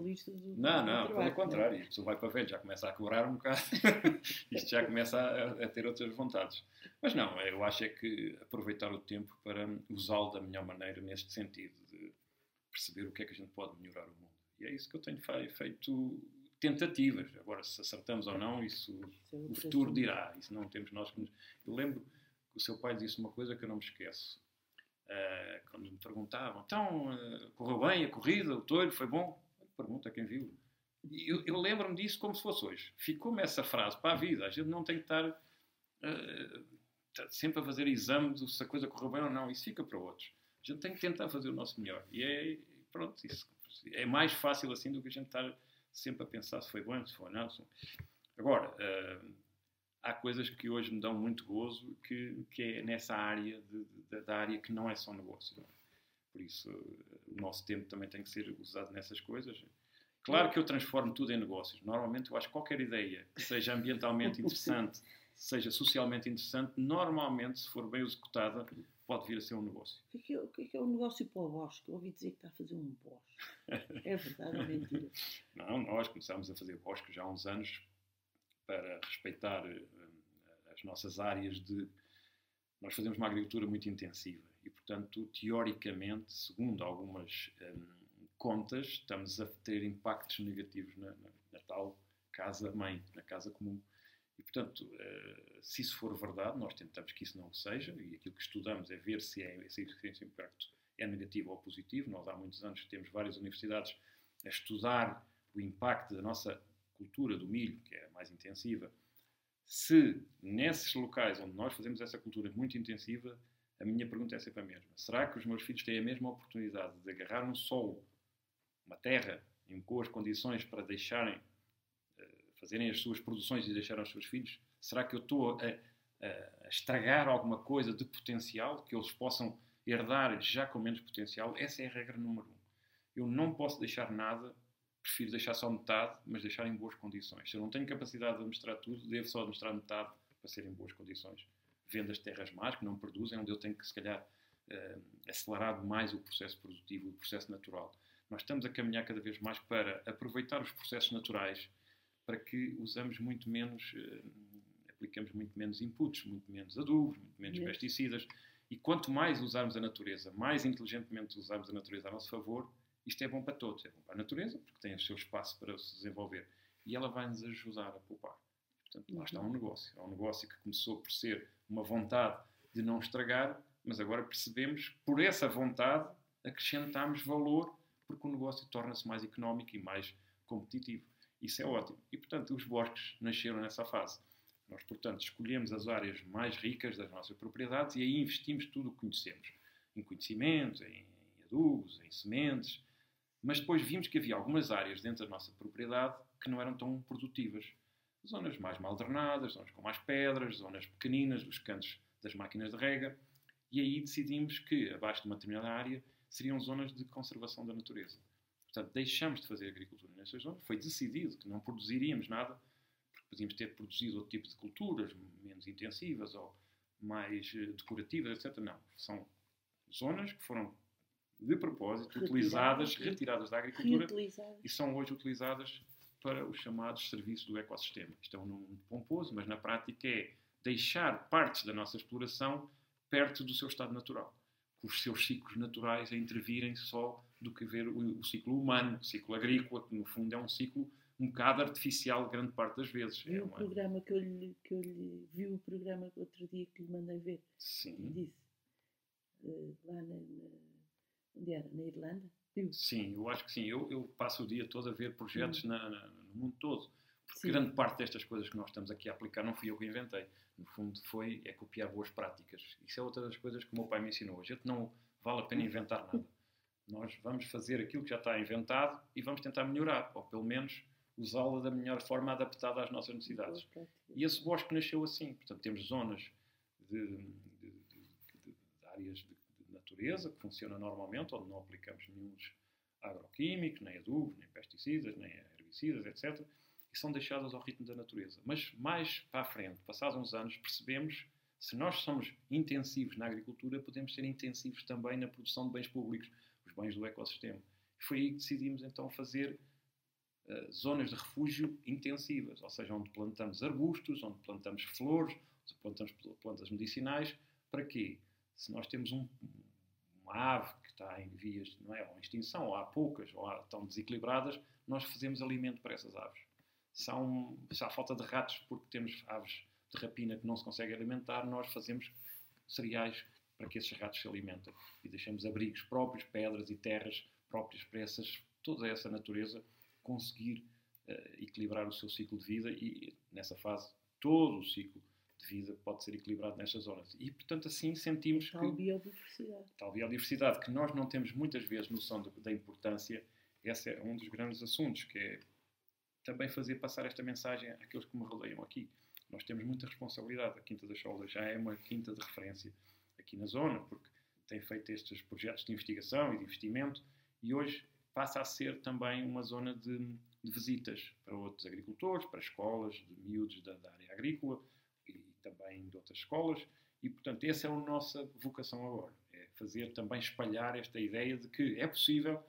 Não, não, trabalho, pelo contrário. A pessoa vai para velho, já começa a cobrar um bocado. Isto já começa a, a ter outras vontades. Mas não, eu acho é que aproveitar o tempo para usá-lo da melhor maneira neste sentido, de perceber o que é que a gente pode melhorar o mundo. E é isso que eu tenho fe- feito tentativas. Agora, se acertamos ou não, isso Isso é o futuro dirá. Isso não temos nós que nos... Eu lembro que o seu pai disse uma coisa que eu não me esqueço. Ah, quando me perguntavam, então, ah, correu bem a corrida, o touro, foi bom? Pergunta quem viu. E eu, eu lembro-me disso como se fosse hoje. Ficou-me essa frase para a vida. A gente não tem que estar tá sempre a fazer exame de se a coisa correu bem ou não. Isso fica para outros. A gente tem que tentar fazer o nosso melhor. E é, pronto, isso é mais fácil assim do que a gente estar sempre a pensar se foi bom, se foi não. Agora, ah, há coisas que hoje me dão muito gozo que, que é nessa área de- de- da área que não é só negócio. é? Por isso, o nosso tempo também tem que ser usado nessas coisas. Claro que eu transformo tudo em negócios. Normalmente, eu acho que qualquer ideia que seja ambientalmente interessante, seja socialmente interessante, normalmente, se for bem executada, pode vir a ser um negócio. O que é é, o que é que é um negócio para o bosque? Eu ouvi dizer que está a fazer um bosque. É verdade ou mentira? Não, nós começámos a fazer bosques já há uns anos para respeitar eh, as nossas áreas de. Nós fazemos uma agricultura muito intensiva e, portanto, teoricamente, segundo algumas hum, contas, estamos a ter impactos negativos na, na- na tal casa-mãe, na casa comum. E, portanto, eh, se isso for verdade, nós tentamos que isso não seja e aquilo que estudamos é ver se, é, se esse impacto é negativo ou positivo. Nós há muitos anos temos várias universidades a estudar o impacto da nossa cultura do milho, que é mais intensiva, se nesses locais onde nós fazemos essa cultura muito intensiva, a minha pergunta é sempre a mesma. Será que os meus filhos têm a mesma oportunidade de agarrar um solo, uma terra, em boas condições para deixarem, eh, fazerem as suas produções e deixarem aos seus filhos? Será que eu estou a, a- estragar alguma coisa de potencial que eles possam herdar já com menos potencial? Essa é a regra número um. Eu não posso deixar nada, prefiro deixar só metade, mas deixar em boas condições. Se eu não tenho capacidade de mostrar tudo, devo só mostrar metade para ser em boas condições. Vendo as terras más, que não produzem, onde eu tenho que, se calhar, eh, acelerar mais o processo produtivo, o processo natural. Nós estamos a caminhar cada vez mais para aproveitar os processos naturais para que usamos muito menos, eh, aplicamos muito menos inputs, muito menos adubos, muito Menos. pesticidas. E quanto mais usarmos a natureza, mais inteligentemente usarmos a natureza a nosso favor, isto é bom para todos. É bom para a natureza, porque tem o seu espaço para se desenvolver. E ela vai nos ajudar a poupar. Portanto, lá está um negócio. É um negócio que começou por ser uma vontade de não estragar, mas agora percebemos, por essa vontade, acrescentamos valor, porque o negócio torna-se mais económico e mais competitivo. Isso é ótimo. E, portanto, os bosques nasceram nessa fase. Nós, portanto, escolhemos as áreas mais ricas das nossas propriedades e aí investimos tudo o que conhecemos. Em conhecimentos, em adubos, em sementes. Mas depois vimos que havia algumas áreas dentro da nossa propriedade que não eram tão produtivas. Zonas mais mal drenadas, zonas com mais pedras, zonas pequeninas, os cantos das máquinas de rega. E aí decidimos que, abaixo de uma determinada área, seriam zonas de conservação da natureza. Portanto, deixamos de fazer agricultura nessas zonas. Foi decidido que não produziríamos nada, porque podíamos ter produzido outro tipo de culturas, menos intensivas ou mais eh, decorativas, etc. Não. São zonas que foram, de propósito, utilizadas, retiradas da agricultura e são hoje utilizadas para os chamados serviços do ecossistema. Isto é um nome muito pomposo, mas na prática é deixar partes da nossa exploração perto do seu estado natural, com os seus ciclos naturais a intervirem só do que ver o, o ciclo humano, o ciclo agrícola, que no fundo é um ciclo um bocado artificial grande parte das vezes. Vi É o programa que eu lhe, que eu lhe vi o programa outro dia que lhe mandei ver. Sim, Disse. eh, lá na, na- onde era? Na Irlanda? Sim, eu acho que sim. Eu, eu, passo o dia todo a ver projetos Hum. na, na, no mundo todo. Porque Sim. grande parte destas coisas que nós estamos aqui a aplicar não fui eu que inventei. No fundo, foi é copiar boas práticas. Isso é outra das coisas que o meu pai me ensinou. A gente não vale a pena inventar nada. Nós vamos fazer aquilo que já está inventado e vamos tentar melhorar, ou pelo menos usá-lo da melhor forma adaptada às nossas necessidades. E esse bosque nasceu assim. Portanto, temos zonas de, de- de- de- áreas de natureza que funcionam normalmente, onde não aplicamos nenhum agroquímicos, nem adubos, nem pesticidas, nem herbicidas, etc. E são deixadas ao ritmo da natureza. Mas mais para a frente, passados uns anos, percebemos se nós somos intensivos na agricultura, podemos ser intensivos também na produção de bens públicos, os bens do ecossistema. Foi aí que decidimos então fazer eh, zonas de refúgio intensivas, ou seja, onde plantamos arbustos, onde plantamos flores, onde plantamos pl- plantas medicinais. Para quê? Se nós temos um- uma ave que está em vias não é, ou extinção, ou há poucas, ou há, estão desequilibradas, nós fazemos alimento para essas aves. Um- se há falta de ratos porque temos aves de rapina que não se conseguem alimentar, nós fazemos cereais para que esses ratos se alimentem. E deixamos abrigos próprios, pedras e terras próprias para essas, toda essa natureza conseguir eh, equilibrar o seu ciclo de vida e, nessa fase, todo o ciclo de vida pode ser equilibrado nestas zonas. E, portanto, assim sentimos Tal que biodiversidade. tal biodiversidade que nós não temos muitas vezes noção do- da importância, esse é um dos grandes assuntos, que é também fazer passar esta mensagem àqueles que me rodeiam aqui. Nós temos muita responsabilidade. A Quinta da Cholda já é uma quinta de referência aqui na zona, porque tem feito estes projetos de investigação e de investimento, e hoje passa a ser também uma zona de, de visitas para outros agricultores, para escolas de miúdos da, da área agrícola também de outras escolas. E, portanto, essa é a nossa vocação agora. É fazer também espalhar esta ideia de que é possível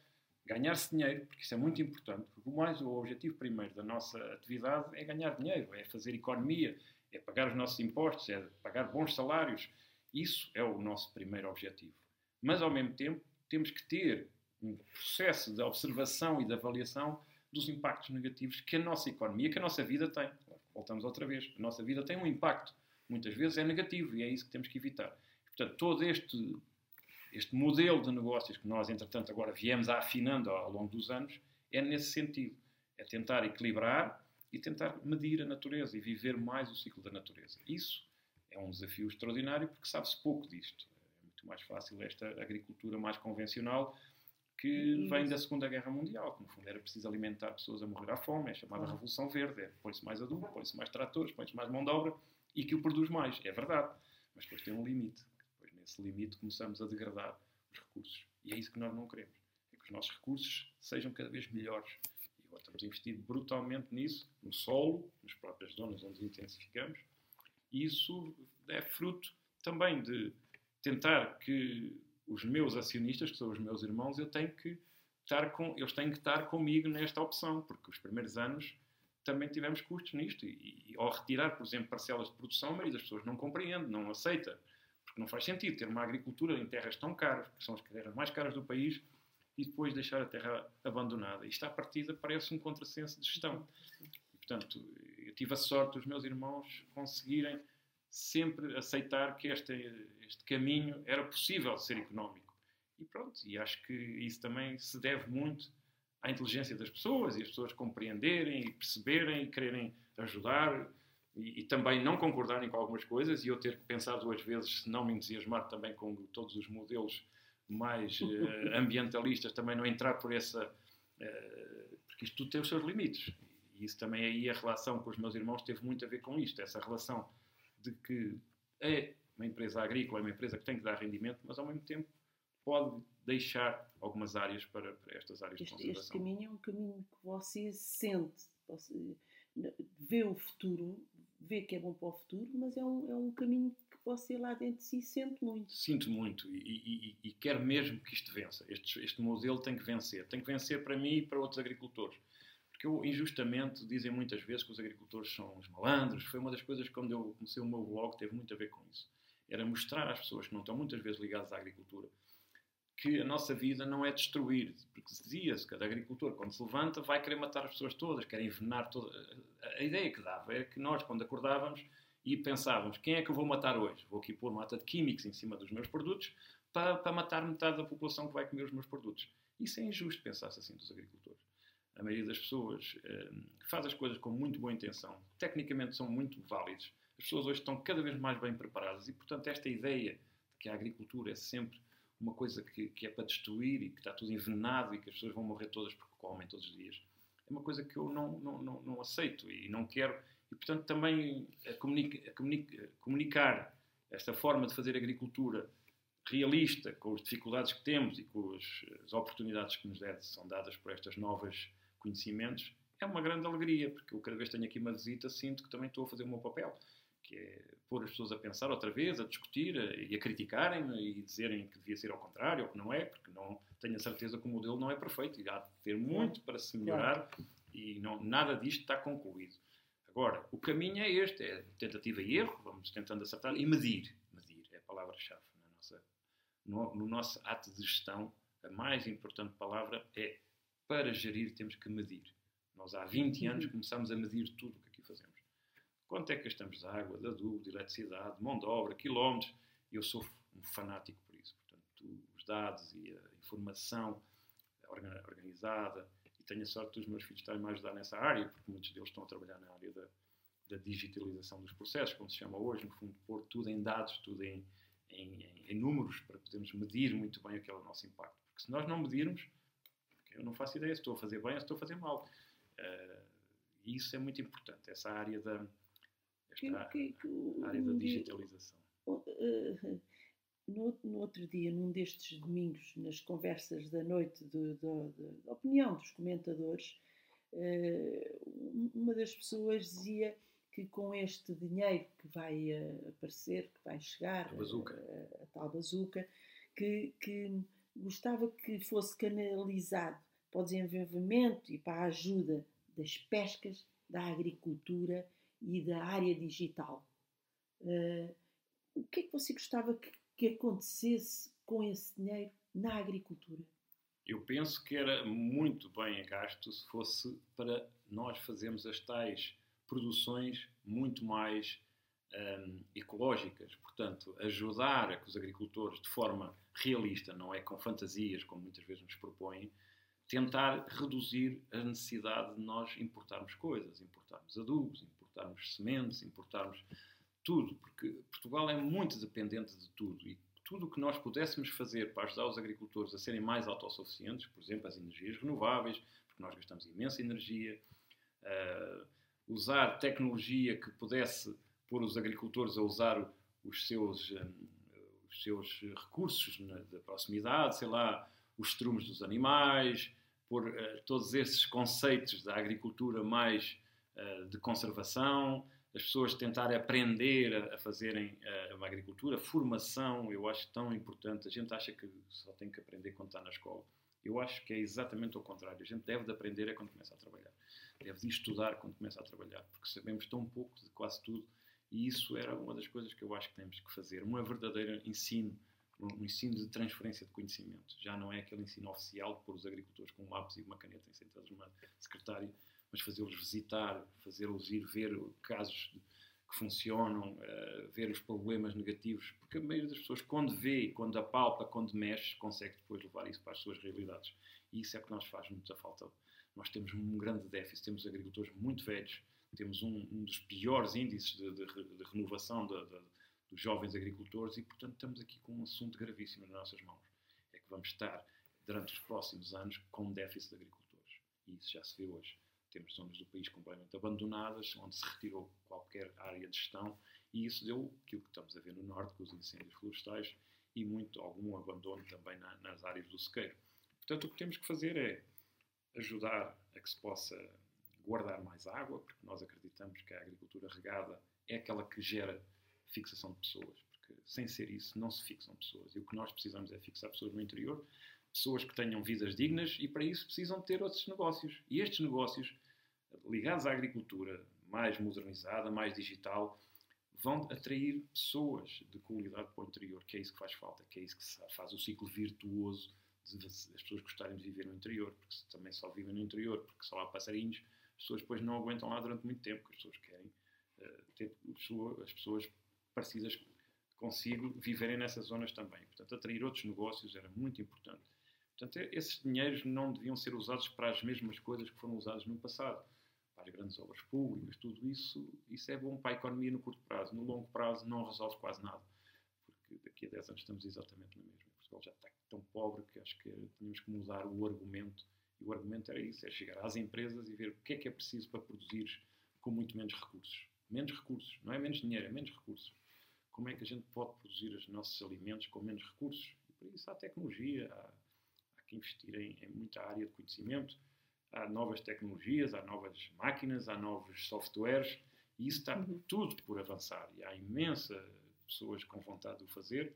ganhar-se dinheiro, porque isso é muito importante, porque o mais o objetivo primeiro da nossa atividade é ganhar dinheiro, é fazer economia, é pagar os nossos impostos, é pagar bons salários. Isso é o nosso primeiro objetivo. Mas, ao mesmo tempo, temos que ter um processo de observação e de avaliação dos impactos negativos que a nossa economia, que a nossa vida tem. Voltamos outra vez. A nossa vida tem um impacto. Muitas vezes é negativo e é isso que temos que evitar. Portanto, todo este, este modelo de negócios que nós, entretanto, agora viemos afinando ao longo dos anos, é nesse sentido. É tentar equilibrar e tentar medir a natureza e viver mais o ciclo da natureza. Isso é um desafio extraordinário porque sabe-se pouco disto. É muito mais fácil esta agricultura mais convencional que vem da Segunda Guerra Mundial, que no fundo era preciso alimentar pessoas a morrer à fome, é chamada. Revolução Verde, é põe-se mais adubo, põe-se mais tratores, põe-se mais mão de obra e que o produz mais, é verdade, mas depois tem um limite, depois nesse limite começamos a degradar os recursos. E é isso que nós não queremos, é que os nossos recursos sejam cada vez melhores. E agora estamos a investir brutalmente nisso, no solo, nas próprias zonas onde intensificamos. E isso é fruto também de tentar que os meus acionistas, que são os meus irmãos, eu tenho que estar com, eles têm que estar comigo nesta opção, porque os primeiros anos também tivemos custos nisto e, e ao retirar, por exemplo, parcelas de produção, a maioria das pessoas não compreende, não aceita, porque não faz sentido ter uma agricultura em terras tão caras, que são as terras mais caras do país, e depois deixar a terra abandonada. Isto à partida parece um contrassenso de gestão. E, portanto, eu tive a sorte dos meus irmãos conseguirem sempre aceitar que este, este caminho era possível de ser económico. E pronto, e acho que isso também se deve muito à inteligência das pessoas e as pessoas compreenderem e perceberem e quererem ajudar e, e também não concordarem com algumas coisas e eu ter que pensar duas vezes se não me entusiasmar também com todos os modelos mais eh, ambientalistas, também não entrar por essa. eh, porque isto tudo tem os seus limites. E isso também aí a relação com os meus irmãos teve muito a ver com isto, essa relação de que é uma empresa agrícola, é uma empresa que tem que dar rendimento, mas ao mesmo tempo pode deixar algumas áreas para, para estas áreas de Este, conservação. este caminho é um caminho que você sente, você vê o futuro, vê que é bom para o futuro, mas é um, é um caminho que você lá dentro de si sente muito. Sinto muito e, e, e, e quero mesmo que isto vença. Este, este modelo tem que vencer. Tem que vencer para mim e para outros agricultores. Porque eu, injustamente, dizem muitas vezes que os agricultores são os malandros. Foi uma das coisas que, quando eu comecei o meu blog, teve muito a ver com isso. Era mostrar às pessoas que não estão muitas vezes ligadas à agricultura que a nossa vida não é destruir. Porque dizia-se cada agricultor, quando se levanta, vai querer matar as pessoas todas, quer envenenar toda. A ideia que dava era que nós, quando acordávamos e pensávamos: quem é que eu vou matar hoje? Vou aqui pôr mata de químicos em cima dos meus produtos, para, para matar metade da população que vai comer os meus produtos. Isso é injusto pensar-se assim dos agricultores. A maioria das pessoas eh, faz as coisas com muito boa intenção, tecnicamente são muito válidos. As pessoas hoje estão cada vez mais bem preparadas e, portanto, esta ideia de que a agricultura é sempre uma coisa que, que é para destruir e que está tudo envenenado e que as pessoas vão morrer todas porque comem todos os dias, é uma coisa que eu não, não, não, não aceito e não quero. E, portanto, também a comunica, a comunica, comunicar esta forma de fazer agricultura realista, com as dificuldades que temos e com as, as oportunidades que nos são dadas por estes novos conhecimentos, é uma grande alegria, porque eu cada vez tenho aqui uma visita, sinto que também estou a fazer o meu papel, que é pôr as pessoas a pensar outra vez, a discutir e a criticarem e dizerem que devia ser ao contrário ou que não é, porque não tenho a certeza que o modelo não é perfeito e há de ter muito para se melhorar e não, nada disto está concluído. Agora, o caminho é este, é tentativa e erro, vamos tentando acertar e medir. Medir é a palavra-chave no, no nosso ato de gestão. A mais importante palavra é para gerir temos que medir. Nós há 20 anos uhum. começamos a medir tudo o que aqui fazemos. Quanto é que gastamos de água, de adubo, de eletricidade, de mão de obra, quilómetros? Eu sou um fanático por isso. Portanto, os dados e a informação organizada, e tenho a sorte dos meus filhos estarem a ajudar nessa área, porque muitos deles estão a trabalhar na área da, da digitalização dos processos, como se chama hoje, no fundo, pôr tudo em dados, tudo em, em, em, números, para podermos medir muito bem aquele nosso impacto. Porque se nós não medirmos, eu não faço ideia se estou a fazer bem ou se estou a fazer mal. Uh, e isso é muito importante, essa área da, esta que, que, que, área da digitalização. Uh, no, no, outro dia, num destes domingos, nas conversas da noite de opinião dos comentadores, uh, uma das pessoas dizia que com este dinheiro que vai uh, aparecer, que vai chegar, a, a, a tal bazuca, que, que gostava que fosse canalizado para o desenvolvimento e para a ajuda das pescas, da agricultura e da área digital. Uh, o que é que você gostava que, que acontecesse com esse dinheiro na agricultura? Eu penso que era muito bem gasto se fosse para nós fazermos as tais produções muito mais um, ecológicas. Portanto, ajudar a que os agricultores, de forma realista, não é com fantasias, como muitas vezes nos propõem, tentar reduzir a necessidade de nós importarmos coisas, importarmos adubos, importarmos sementes, importarmos tudo, porque Portugal é muito dependente de tudo e tudo o que nós pudéssemos fazer para ajudar os agricultores a serem mais autossuficientes, por exemplo, as energias renováveis, porque nós gastamos imensa energia, uh, usar tecnologia que pudesse pôr os agricultores a usar os seus, um, os seus recursos na, da proximidade, sei lá, os estrumes dos animais, por uh, todos esses conceitos da agricultura mais de conservação, as pessoas tentarem aprender a, fazerem uh, uma agricultura, formação, eu acho tão importante. A gente acha que só tem que aprender quando está na escola. Eu acho que é exatamente o contrário. A gente deve de aprender é quando começa a trabalhar. Deve de estudar quando começa a trabalhar, porque sabemos tão pouco de quase tudo. E isso era uma das coisas que eu acho que temos que fazer. Um verdadeiro ensino um ensino de transferência de conhecimento. Já não é aquele ensino oficial pôr os agricultores com um lápis e uma caneta sentados numa secretária, mas fazê-los visitar, fazê-los ir ver casos que funcionam, uh, ver os problemas negativos, porque a maioria das pessoas, quando vê, quando apalpa, quando mexe, consegue depois levar isso para as suas realidades. E isso é que nos faz muita falta. Nós temos um grande déficit, temos agricultores muito velhos, temos um, um dos piores índices de, de, de renovação da dos jovens agricultores e, portanto, estamos aqui com um assunto gravíssimo nas nossas mãos. É que vamos estar, durante os próximos anos, com um déficit de agricultores. E isso já se vê hoje. Temos zonas do país completamente abandonadas, onde se retirou qualquer área de gestão, e isso deu aquilo que estamos a ver no norte, com os incêndios florestais, e muito algum abandono também na, nas áreas do sequeiro. Portanto, o que temos que fazer é ajudar a que se possa guardar mais água, porque nós acreditamos que a agricultura regada é aquela que gera fixação de pessoas, porque sem ser isso não se fixam pessoas. E o que nós precisamos é fixar pessoas no interior, pessoas que tenham vidas dignas e para isso precisam ter outros negócios. E estes negócios, ligados à agricultura mais modernizada, mais digital, vão atrair pessoas de qualidade para o interior, que é isso que faz falta, que é isso que faz o ciclo virtuoso de as pessoas gostarem de viver no interior, porque também só vivem no interior, porque só há passarinhos, as pessoas depois não aguentam lá durante muito tempo, porque as pessoas querem uh, ter as pessoas precisas consigo viverem nessas zonas também. Portanto, atrair outros negócios era muito importante. Portanto, esses dinheiros não deviam ser usados para as mesmas coisas que foram usadas no passado. Para as grandes obras públicas, tudo isso, isso é bom para a economia no curto prazo. No longo prazo não resolve quase nada. Porque daqui a 10 anos estamos exatamente na mesma. Portugal já está tão pobre que acho que tínhamos que mudar o argumento. E o argumento era isso, é chegar às empresas e ver o que é que é preciso para produzir com muito menos recursos. Menos recursos, não é menos dinheiro, é menos recursos. Como é que a gente pode produzir os nossos alimentos com menos recursos? E para isso há tecnologia, há que investir em, em muita área de conhecimento, há novas tecnologias, há novas máquinas, há novos softwares, e isso está uhum. tudo por avançar. E há imensa pessoas com vontade de o fazer.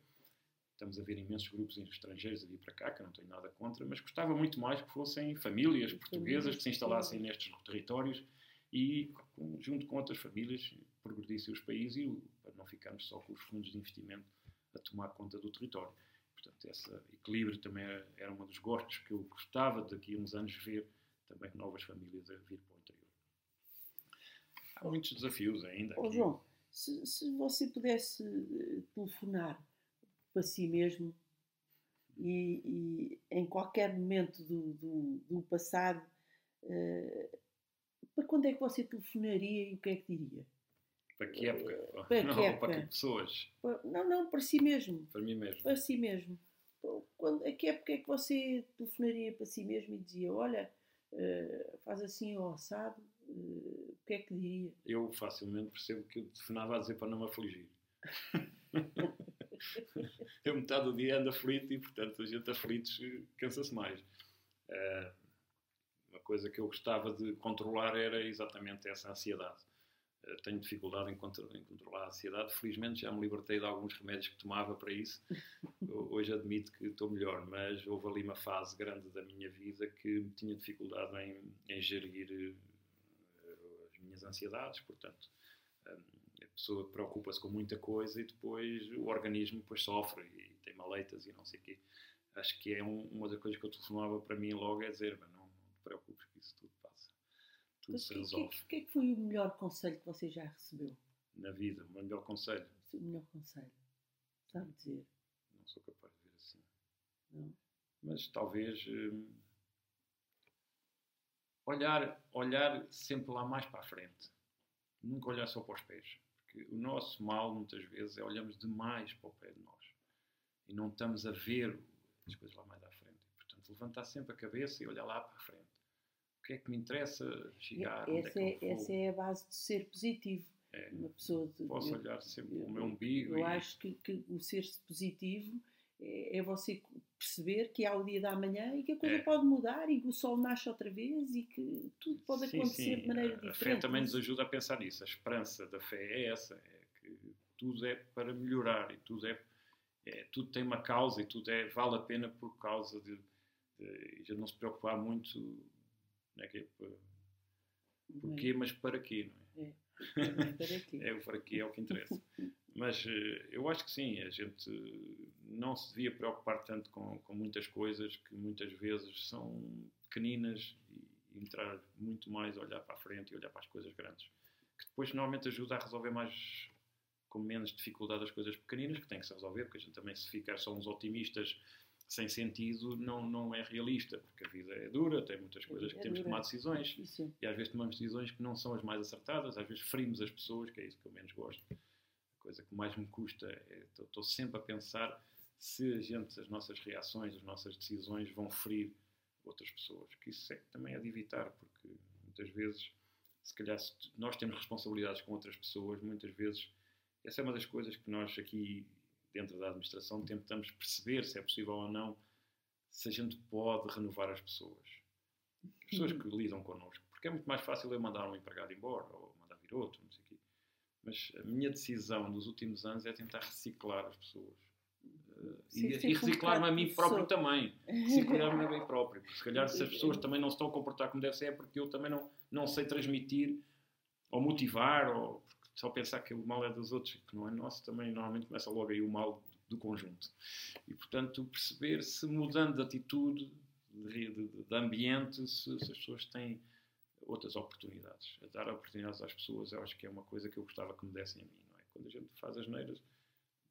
Estamos a ver imensos grupos estrangeiros a vir para cá, que eu não tenho nada contra, mas gostava muito mais que fossem famílias portuguesas que se instalassem nestes territórios e, junto com outras famílias, progredissem os países e para não ficarmos só com os fundos de investimento a tomar conta do território. Portanto, esse equilíbrio também era, era um dos gostos que eu gostava daqui a uns anos ver também novas famílias a vir para o interior. Há muitos desafios ainda. Aqui. Oh, João, se, se você pudesse eh, telefonar para si mesmo e, e em qualquer momento do, do, do passado, uh, para quando é que você telefonaria e o que é que diria? Para que época? Uh, para não, que época? Para que pessoas? Não, não, para si mesmo. Para mim mesmo. Para si mesmo. Quando, a que época é que você telefonaria para si mesmo e dizia, olha, uh, faz assim ou assado, uh, o que é que diria? Eu facilmente percebo que eu telefonava a dizer para não me afligir. eu metade do dia ando aflito e, portanto, a gente aflitos cansa-se mais. Uh, uma coisa que eu gostava de controlar era exatamente essa ansiedade. Uh, tenho dificuldade em, controlar a ansiedade. Felizmente já me libertei de alguns remédios que tomava para isso. Hoje admito que estou melhor, mas houve ali uma fase grande da minha vida que tinha dificuldade em, em gerir uh, as minhas ansiedades, portanto. Um, pessoa preocupa-se com muita coisa e depois o organismo depois sofre e tem maleitas e não sei o quê. Acho que é um, uma das coisas que eu telefonava para mim logo é dizer, não, não te preocupes que isso tudo. Tudo Mas. O que, é que foi o melhor conselho que você já recebeu? Na vida, o melhor conselho? O melhor conselho. Sabe dizer? Não sou capaz de dizer assim. Não? Mas talvez... Hum, olhar, olhar sempre lá mais para a frente. Nunca olhar só para os pés que o nosso mal, muitas vezes, é olhamos demais para o pé de nós e não estamos a ver as coisas lá mais à frente. Portanto, levantar sempre a cabeça e olhar lá para a frente. O que é que me interessa chegar? Essa é, é essa é a base de ser positivo. É, uma pessoa de, posso olhar sempre para o meu umbigo. Eu e... acho que, que o ser-se positivo é, é, você perceber que há o dia da manhã e que a coisa é. pode mudar e que o sol nasce outra vez e que tudo pode sim, acontecer sim. de maneira a diferente. A fé também nos ajuda a pensar nisso. A esperança da fé é essa, é que tudo é para melhorar e tudo é, é tudo tem uma causa e tudo é vale a pena por causa de, de já não se preocupar muito né, que é, porquê, mas para quê, não é? é. Para quê? é o para quê é o que interessa. Mas eh, eu acho que sim, a gente não se devia preocupar tanto com, com muitas coisas que muitas vezes são pequeninas e, entrar muito mais olhar para a frente e olhar para as coisas grandes. Que depois normalmente ajuda a resolver mais com menos dificuldade as coisas pequeninas que têm que se resolver, porque a gente também se ficar só uns otimistas sem sentido não, não é realista, porque a vida é dura, tem muitas coisas que é temos que tomar decisões isso. e às vezes tomamos decisões que não são as mais acertadas, às vezes ferimos as pessoas, que é isso que eu menos gosto. A coisa que mais me custa é, estou sempre a pensar se a gente, as nossas reações, as nossas decisões vão ferir outras pessoas. Que isso é, também é de evitar, porque muitas vezes, se calhar, se nós temos responsabilidades com outras pessoas, muitas vezes, essa é uma das coisas que nós aqui, dentro da administração, tentamos perceber se é possível ou não, se a gente pode renovar as pessoas. As pessoas que lidam connosco. Porque é muito mais fácil eu mandar um empregado embora ou mandar vir outro, não sei o quê. Mas a minha decisão nos últimos anos é tentar reciclar as pessoas e, e reciclar-me a mim próprio também. Reciclar-me a mim próprio. Porque se calhar se as pessoas também não se estão a comportar como deve ser é porque eu também não, não sei transmitir ou motivar ou só pensar que o mal é dos outros que não é nosso também normalmente começa logo aí o mal do conjunto. E portanto perceber se mudando de atitude, de, de, de ambiente, se, se as pessoas têm outras oportunidades. A dar oportunidades às pessoas eu acho que é uma coisa que eu gostava que me dessem a mim. Não é? Quando a gente faz as neiras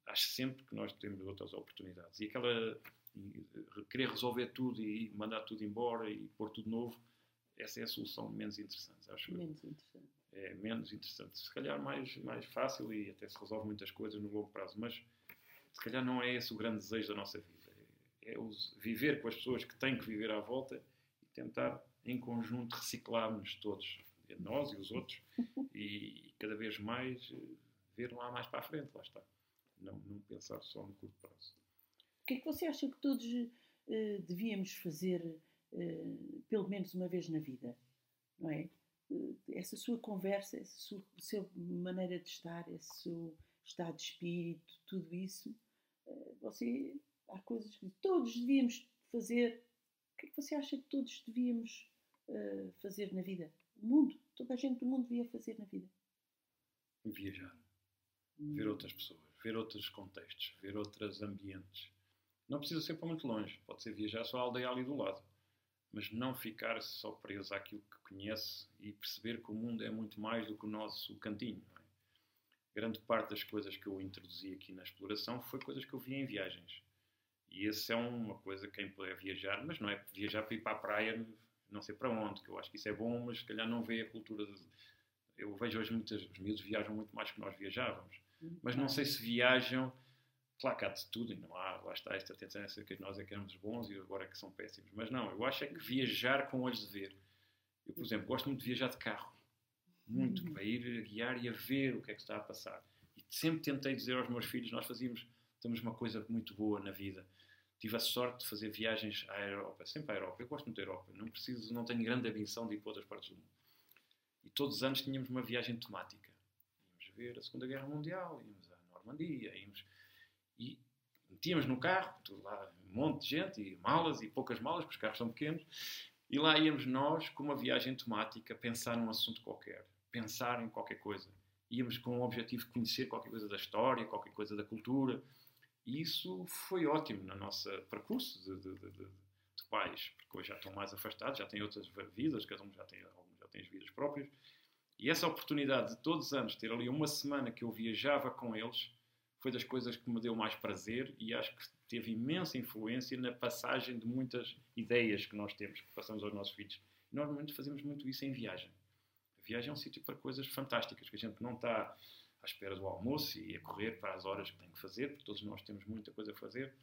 acho sempre que nós temos outras oportunidades. E aquela e, querer resolver tudo e mandar tudo embora e pôr tudo novo, essa é a solução menos interessante, acho Menos interessante. É menos interessante. Se calhar mais, mais fácil e até se resolve muitas coisas no longo prazo, mas se calhar não é esse o grande desejo da nossa vida. É, é viver com as pessoas que têm que viver à volta e tentar, em conjunto, reciclar-nos todos, nós e os outros, e cada vez mais eh, ver lá mais para a frente, lá está. Não, não pensar só no curto prazo. O que é que você acha que todos uh, devíamos fazer uh, pelo menos uma vez na vida? Não é? Essa sua conversa, essa sua, sua, maneira de estar, esse seu estado de espírito, tudo isso, você há coisas que todos devíamos fazer. O que é que você acha que todos devíamos fazer na vida? O mundo, toda a gente do mundo devia fazer na vida. Viajar, hum. ver outras pessoas, ver outros contextos, ver outros ambientes não precisa ser para muito longe, pode ser viajar só à aldeia ali do lado, mas não ficar só preso àquilo que conhece e perceber que o mundo é muito mais do que o nosso cantinho. É? Grande parte das coisas que eu introduzi aqui na exploração foi coisas que eu vi em viagens. E essa é uma coisa, quem puder viajar, mas não é viajar para ir para a praia, não sei para onde, que eu acho que isso é bom, mas se calhar não vê a cultura. De... Eu vejo hoje muitas, os miúdos viajam muito mais que nós viajávamos, mas não sei se viajam Claro que há de tudo não há, lá está esta tendência que nós é que éramos bons e agora é que são péssimos. Mas não, eu acho é que viajar com olhos de ver. Eu, por exemplo, gosto muito de viajar de carro. Muito, uhum. para ir a guiar e a ver o que é que está a passar. E sempre tentei dizer aos meus filhos, nós fazíamos, temos uma coisa muito boa na vida. Tive a sorte de fazer viagens à Europa, sempre à Europa. Eu gosto muito da Europa, não preciso, não tenho grande ambição de ir para outras partes do mundo. E todos os anos tínhamos uma viagem temática. Íamos ver a Segunda Guerra Mundial, íamos à Normandia, íamos e metíamos no carro, tudo lá, um monte de gente, e malas e poucas malas, porque os carros são pequenos, e lá íamos nós, com uma viagem temática, pensar num assunto qualquer, pensar em qualquer coisa. Íamos com o objetivo de conhecer qualquer coisa da história, qualquer coisa da cultura. E isso foi ótimo no nosso percurso de, de, de, de pais, porque hoje já estão mais afastados, já têm outras vidas, cada um já tem, alguns já tem as vidas próprias. E essa oportunidade de todos os anos ter ali uma semana que eu viajava com eles, foi das coisas que me deu mais prazer e acho que teve imensa influência na passagem de muitas ideias que nós temos, que passamos aos nossos filhos. Normalmente fazemos muito isso em viagem. A viagem é um sítio para coisas fantásticas, que a gente não está à espera do almoço e a correr para as horas que tem que fazer, porque todos nós temos muita coisa a fazer.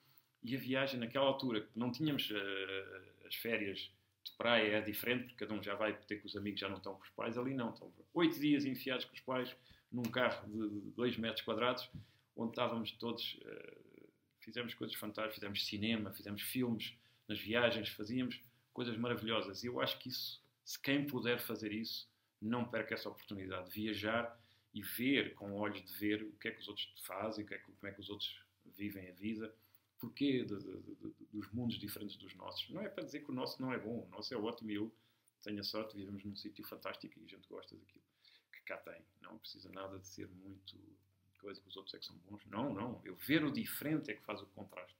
E a viagem, naquela altura, não tínhamos uh, as férias de praia, é diferente, porque cada um já vai ter que os amigos já não estão com os pais, ali não. Estão oito dias enfiados com os pais num carro de dois metros quadrados onde estávamos todos, uh, fizemos coisas fantásticas, fizemos cinema, fizemos filmes, nas viagens fazíamos coisas maravilhosas. E eu acho que isso, se quem puder fazer isso, não perca essa oportunidade de viajar e ver, com olhos de ver, o que é que os outros fazem, o que é que, como é que os outros vivem a vida, porquê dos mundos diferentes dos nossos. Não é para dizer que o nosso não é bom, o nosso é ótimo e eu tenho a sorte, vivemos num sítio fantástico e a gente gosta daquilo que cá tem. Não precisa nada de ser muito coisa que os outros é que são bons. Não, não. Eu ver o diferente é que faz o contraste.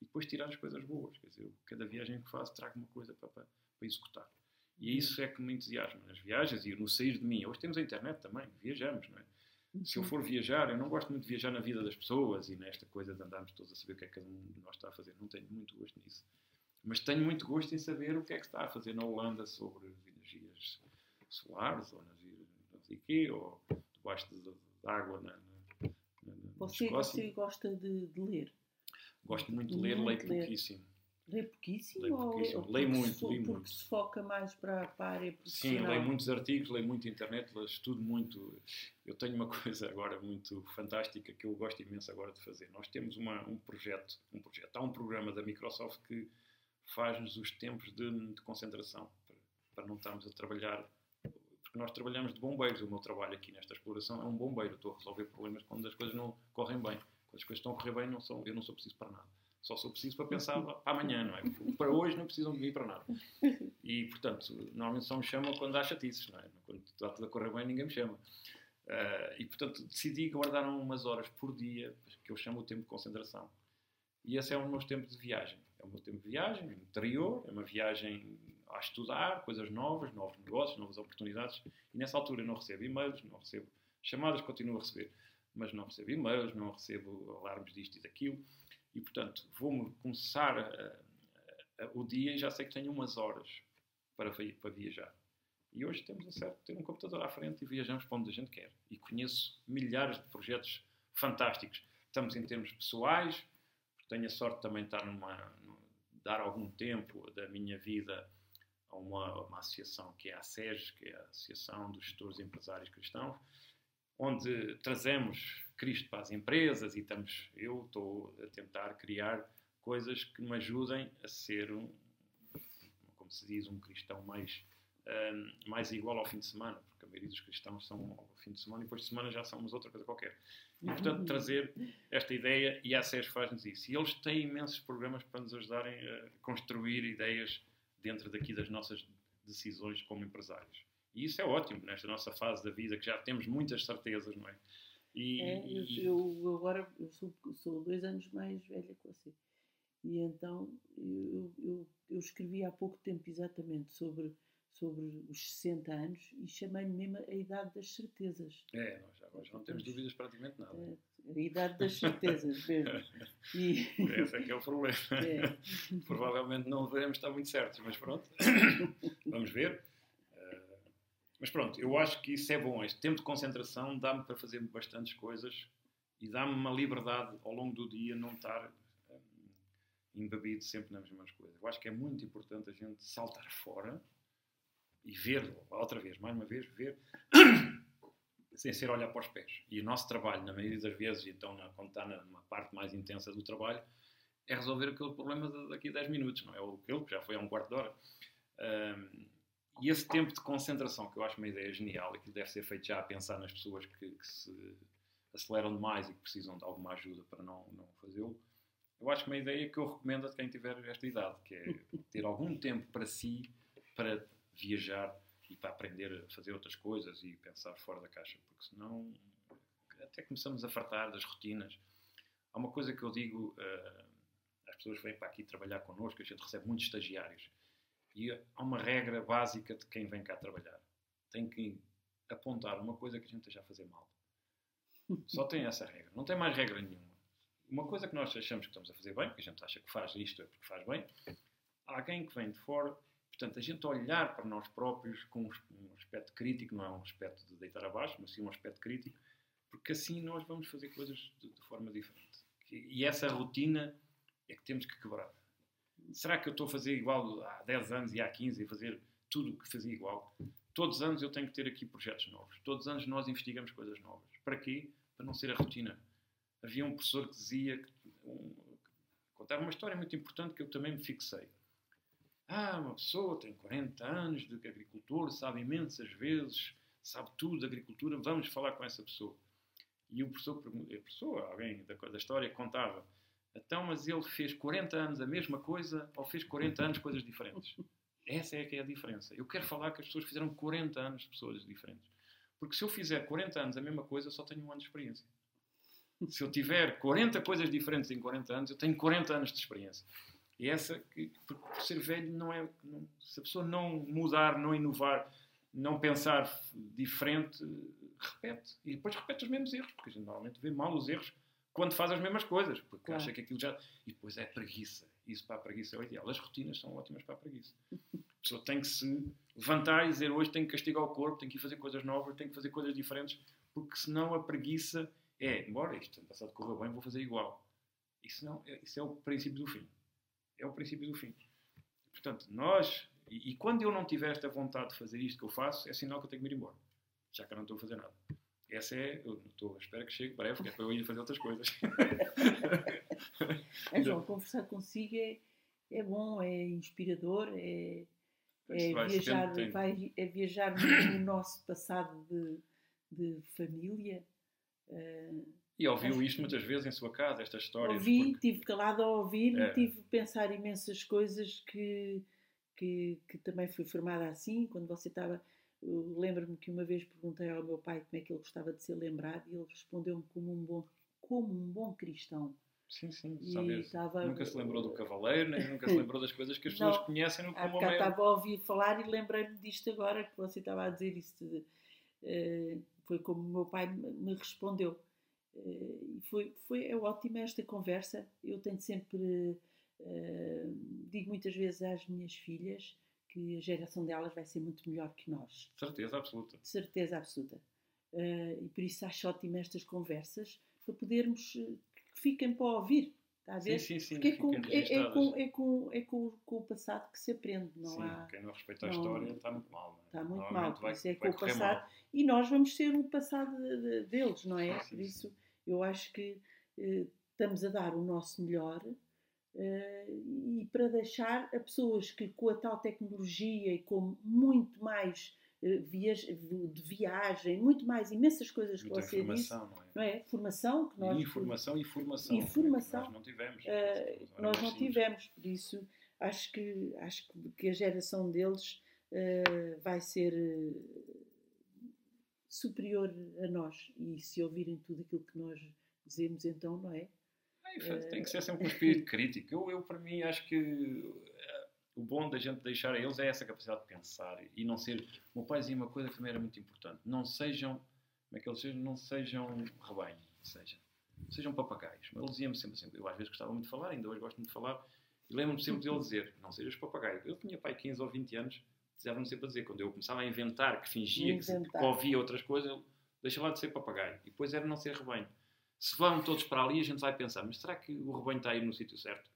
E depois tirar as coisas boas. Quer dizer, cada viagem que faço trago uma coisa para, para, para executar. E isso é que me entusiasma nas viagens e no sair de mim. Hoje temos a internet também, viajamos, não é? Se eu for viajar, eu não gosto muito de viajar na vida das pessoas e nesta coisa de andarmos todos a saber o que é que cada um de nós está a fazer. Não tenho muito gosto nisso. Mas tenho muito gosto em saber o que é que está a fazer na Holanda sobre energias solares, ou nas, não sei quê, ou debaixo de, de água na, você, você gosta de, de, ler? Gosto muito de ler, muito leio ler. pouquíssimo. Lê pouquíssimo? Leio pouquíssimo. Ou, leio muito, muito. Porque se foca mais para, para a área profissional. Sim, leio muitos artigos, leio muito internet, estudo muito. Eu tenho uma coisa agora muito fantástica que eu gosto imenso agora de fazer. Nós temos uma, um projeto, um projeto, há um programa da Microsoft que faz-nos os tempos de, de concentração, para, para não estarmos a trabalhar porque nós trabalhamos de bombeiros. O meu trabalho aqui nesta exploração é um bombeiro. Estou a resolver problemas quando as coisas não correm bem. Quando as coisas estão a correr bem, não sou, eu não sou preciso para nada. Só sou preciso para pensar para amanhã, não é? Para hoje não precisam de mim para nada. E, portanto, normalmente só me chamam quando há chatices, não é? Quando está tudo a correr bem, ninguém me chama. Uh, e, portanto, decidi guardar umas horas por dia, que eu chamo o tempo de concentração. E esse é o meu tempo de viagem. É o meu tempo de viagem, interior, é uma viagem a estudar coisas novas, novos negócios, novas oportunidades. E nessa altura não recebo e-mails, não recebo chamadas, continuo a receber. mas não recebo e-mails, não recebo alarmes disto e daquilo. E, portanto, vou-me começar o dia e já sei que tenho umas horas para, para viajar. E hoje temos a certo ter um computador à frente e viajamos para onde a gente quer. E conheço milhares de projetos fantásticos. Estamos em termos pessoais, tenho a sorte também de estar numa, dar algum tempo da minha vida a uma, uma associação que é a SES, que é a Associação dos Gestores Empresários Cristãos, onde trazemos Cristo para as empresas e estamos, eu estou a tentar criar coisas que me ajudem a ser um, como se diz, um cristão mais, um, mais igual ao fim de semana, porque a maioria dos cristãos são ao fim de semana e depois de semana já somos outra coisa qualquer. E, portanto, trazer esta ideia e a SES faz-nos isso. E eles têm imensos programas para nos ajudarem a construir ideias dentro daqui das nossas decisões como empresários. E isso é ótimo nesta nossa fase da vida, que já temos muitas certezas, não é? E, é e... Eu, agora eu sou, sou dois anos mais velha que você. E então eu, eu, eu escrevi há pouco tempo exatamente sobre, sobre os 60 anos e chamei-lhe mesmo a idade das certezas. É, nós agora já não temos dúvidas praticamente nada. É, a idade das certezas mesmo. E... Esse é que é o problema. É. Provavelmente não devemos estar muito certos, mas pronto, vamos ver. Mas pronto, eu acho que isso é bom. Este tempo de concentração dá-me para fazer bastantes coisas e dá-me uma liberdade ao longo do dia não estar um, embebido sempre nas mesmas coisas. Eu acho que é muito importante a gente saltar fora e ver, outra vez, mais uma vez, ver sem ser olhar para os pés. E o nosso trabalho, na maioria das vezes, então, quando está numa parte mais intensa do trabalho, é resolver aquele problema daqui a 10 minutos, não é? Ou aquele que já foi há um quarto de hora. Um, e esse tempo de concentração, que eu acho uma ideia genial e que deve ser feito já a pensar nas pessoas que, que se aceleram demais e que precisam de alguma ajuda para não, não fazê-lo, eu acho que uma ideia que eu recomendo a quem tiver esta idade, que é ter algum tempo para si, para viajar e para aprender a fazer outras coisas e pensar fora da caixa, porque senão até começamos a fartar das rotinas. Há uma coisa que eu digo, uh, as pessoas vêm para aqui trabalhar connosco, a gente recebe muitos estagiários e há uma regra básica de quem vem cá trabalhar. Tem que apontar uma coisa que a gente esteja a fazer mal. Só tem essa regra. Não tem mais regra nenhuma. Uma coisa que nós achamos que estamos a fazer bem, que a gente acha que faz isto é porque faz bem, alguém que vem de fora, portanto, a gente olhar para nós próprios com um aspecto crítico, não é um aspecto de deitar abaixo, mas sim um aspecto crítico, porque assim nós vamos fazer coisas de, de forma diferente. E essa rotina é que temos que quebrar será que eu estou a fazer igual há 10 anos e há 15 a fazer tudo o que fazia igual? Todos os anos eu tenho que ter aqui projetos novos. Todos os anos nós investigamos coisas novas. Para quê? Para não ser a rotina. Havia um professor que dizia, que, um, contava uma história muito importante que eu também me fixei. Ah, uma pessoa tem 40 anos de agricultor, sabe imensas vezes, sabe tudo de agricultura, vamos falar com essa pessoa. E o professor, a pessoa, alguém da, da história, contava então, mas ele fez 40 anos a mesma coisa ou fez 40 anos coisas diferentes? Essa é que é a diferença. Eu quero falar que as pessoas fizeram 40 anos de pessoas diferentes. Porque se eu fizer 40 anos a mesma coisa, eu só tenho um ano de experiência. Se eu tiver 40 coisas diferentes em 40 anos, eu tenho 40 anos de experiência. E essa, porque ser velho não é. Não, se a pessoa não mudar, não inovar, não pensar diferente, repete. E depois repete os mesmos erros, porque a gente normalmente vê mal os erros quando faz as mesmas coisas, porque claro. acha que aquilo já. E depois é preguiça. Isso para a preguiça é o ideal. As rotinas são ótimas para a preguiça. A pessoa tem que se levantar e dizer hoje tenho que castigar o corpo, tenho que ir fazer coisas novas, tenho que fazer coisas diferentes, porque senão a preguiça é, embora isto ano passado correu bem, vou fazer igual. Isso, não, é, isso é o princípio do fim. É o princípio do fim. Portanto, nós, e, e quando eu não tiver esta vontade de fazer isto que eu faço, é sinal que eu tenho que ir embora. Já que eu não estou a fazer nada. Essa é, eu estou, espero que chegue breve, porque é para eu ir fazer outras coisas. João, conversar consigo é, é bom, é inspirador, é, é viajar, vai, é viajar no nosso passado de, de família. Uh, e ouviu isto muitas vezes em sua casa, estas histórias? Ouvi, porque... tive calado a ouvir é. e tive a pensar imensas coisas que, que, que também fui formada assim, quando você estava Lembro-me que uma vez perguntei ao meu pai como é que ele gostava de ser lembrado e ele respondeu-me como um bom, como um bom cristão. Sim, sim, sabe, estava... nunca se lembrou do cavaleiro, nem nunca se lembrou das coisas que as pessoas Não, conhecem no como meio. estava a ouvir falar e lembrei-me disto agora, que você estava a dizer isso. De, uh, foi como o meu pai me respondeu. E foi, foi é ótima esta conversa. Eu tenho sempre, uh, digo muitas vezes às minhas filhas que a geração delas vai ser muito melhor que nós. Certeza absoluta. Certeza absoluta. Uh, e por isso acho ótimo estas conversas para podermos que fiquem para ouvir. Está a ver? Sim, sim, sim. Porque é com, é, é, com, é, com, é com, com, o passado que se aprende. Não sim, há, quem não respeita a história está muito mal. Não é? Está muito mal. Vai, isso é com o passado. Mal. E nós vamos ser o passado de, de, deles, não é? Sim, por isso eu acho que eh, estamos a dar o nosso melhor. Uh, e para deixar a pessoas que com a tal tecnologia e com muito mais uh, vias, de viagem, muito mais imensas coisas Muita que você disse, não é? não é? Formação que nós informação e formação, informação nós não tivemos, uh, nós não tivemos, por isso acho que acho que a geração deles vai ser superior a nós e se ouvirem tudo aquilo que nós dizemos então não é tem que ser sempre um espírito crítico. Eu, eu, para mim, acho que uh, o bom da gente deixar a eles é essa capacidade de pensar e não ser. O meu pai dizia uma coisa que também era muito importante: não sejam, como é que eles sejam? Não sejam rebanho, seja, sejam papagaios. Ele dizia-me sempre assim: eu às vezes gostava muito de falar, ainda hoje gosto muito de falar, e lembro-me sempre dele dizer: não sejas papagaio. Eu tinha pai 15 ou 20 anos, dizia-me sempre a dizer, quando eu começava a inventar, que fingia que, que ouvia outras coisas, ele deixa lá de ser papagaio. E depois era não ser rebanho se vão todos para ali, a gente vai pensar, mas será que o rebanho está aí no sítio certo?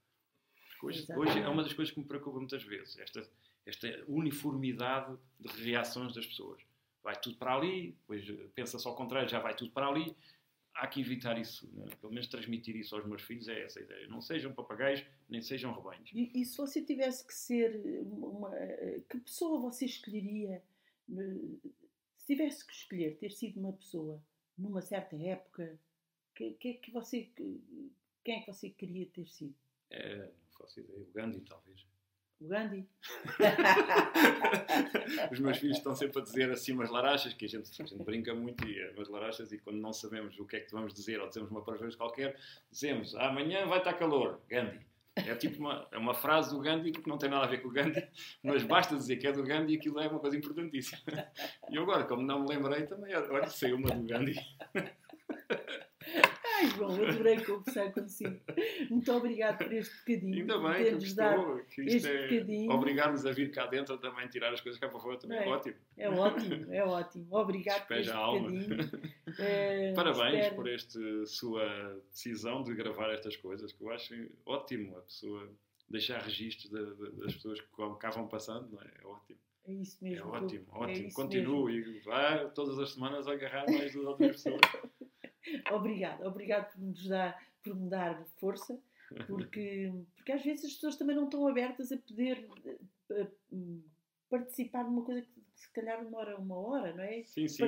Hoje, hoje, é uma das coisas que me preocupa muitas vezes, esta, esta uniformidade de reações das pessoas. Vai tudo para ali, depois pensa-se ao contrário, já vai tudo para ali. Há que evitar isso, né? pelo menos transmitir isso aos meus filhos, é essa a ideia. Não sejam papagaios, nem sejam rebanhos. E, e se você tivesse que ser uma, que pessoa você escolheria? Se tivesse que escolher ter sido uma pessoa numa certa época, que, que, que você, quem é que você queria ter sido? É, não faço ideia. O Gandhi, talvez. O Gandhi? Os meus filhos estão sempre a dizer assim umas larachas, que a gente, a gente brinca muito e é umas larachas, e quando não sabemos o que é que vamos dizer, ou dizemos uma parvoíce qualquer, dizemos amanhã vai estar calor, Gandhi. É tipo uma, é uma frase do Gandhi que não tem nada a ver com o Gandhi, mas basta dizer que é do Gandhi e aquilo é uma coisa importantíssima. E agora, como não me lembrei, também, olha, sei uma do Gandhi. Ai, João, adorei conversar consigo. Muito obrigado por este bocadinho. Ainda bem que gostou. Que isto é, bocadinho. Obrigar-nos a vir cá dentro também, tirar as coisas cá para fora, também é, é ótimo. É ótimo, é ótimo. Obrigado Despeja por este bocadinho. É, Parabéns espero... por esta sua decisão de gravar estas coisas, que eu acho ótimo a pessoa deixar registros das pessoas que cá vão passando, não é? É ótimo. É isso mesmo. É ótimo, ótimo. É Continue e vá todas as semanas a agarrar mais duas ou três pessoas. obrigado, obrigado por, nos dar, por me dar força, porque, porque às vezes as pessoas também não estão abertas a poder a, a, participar numa coisa que se calhar demora uma hora, não é? Sim, sim.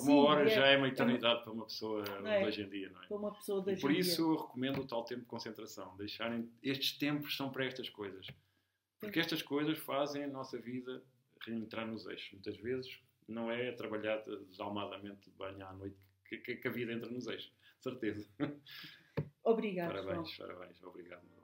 Uma hora é, já é uma eternidade é, para uma pessoa é? hoje em dia, não é? Para uma pessoa de hoje Por isso eu recomendo o tal tempo de concentração. Deixarem. Estes tempos são para estas coisas. Porque estas coisas fazem a nossa vida reentrar nos eixos. Muitas vezes não é trabalhar desalmadamente de banho à noite que, que a vida entra nos eixos. Certeza. Obrigado. Parabéns, João. parabéns. Obrigado.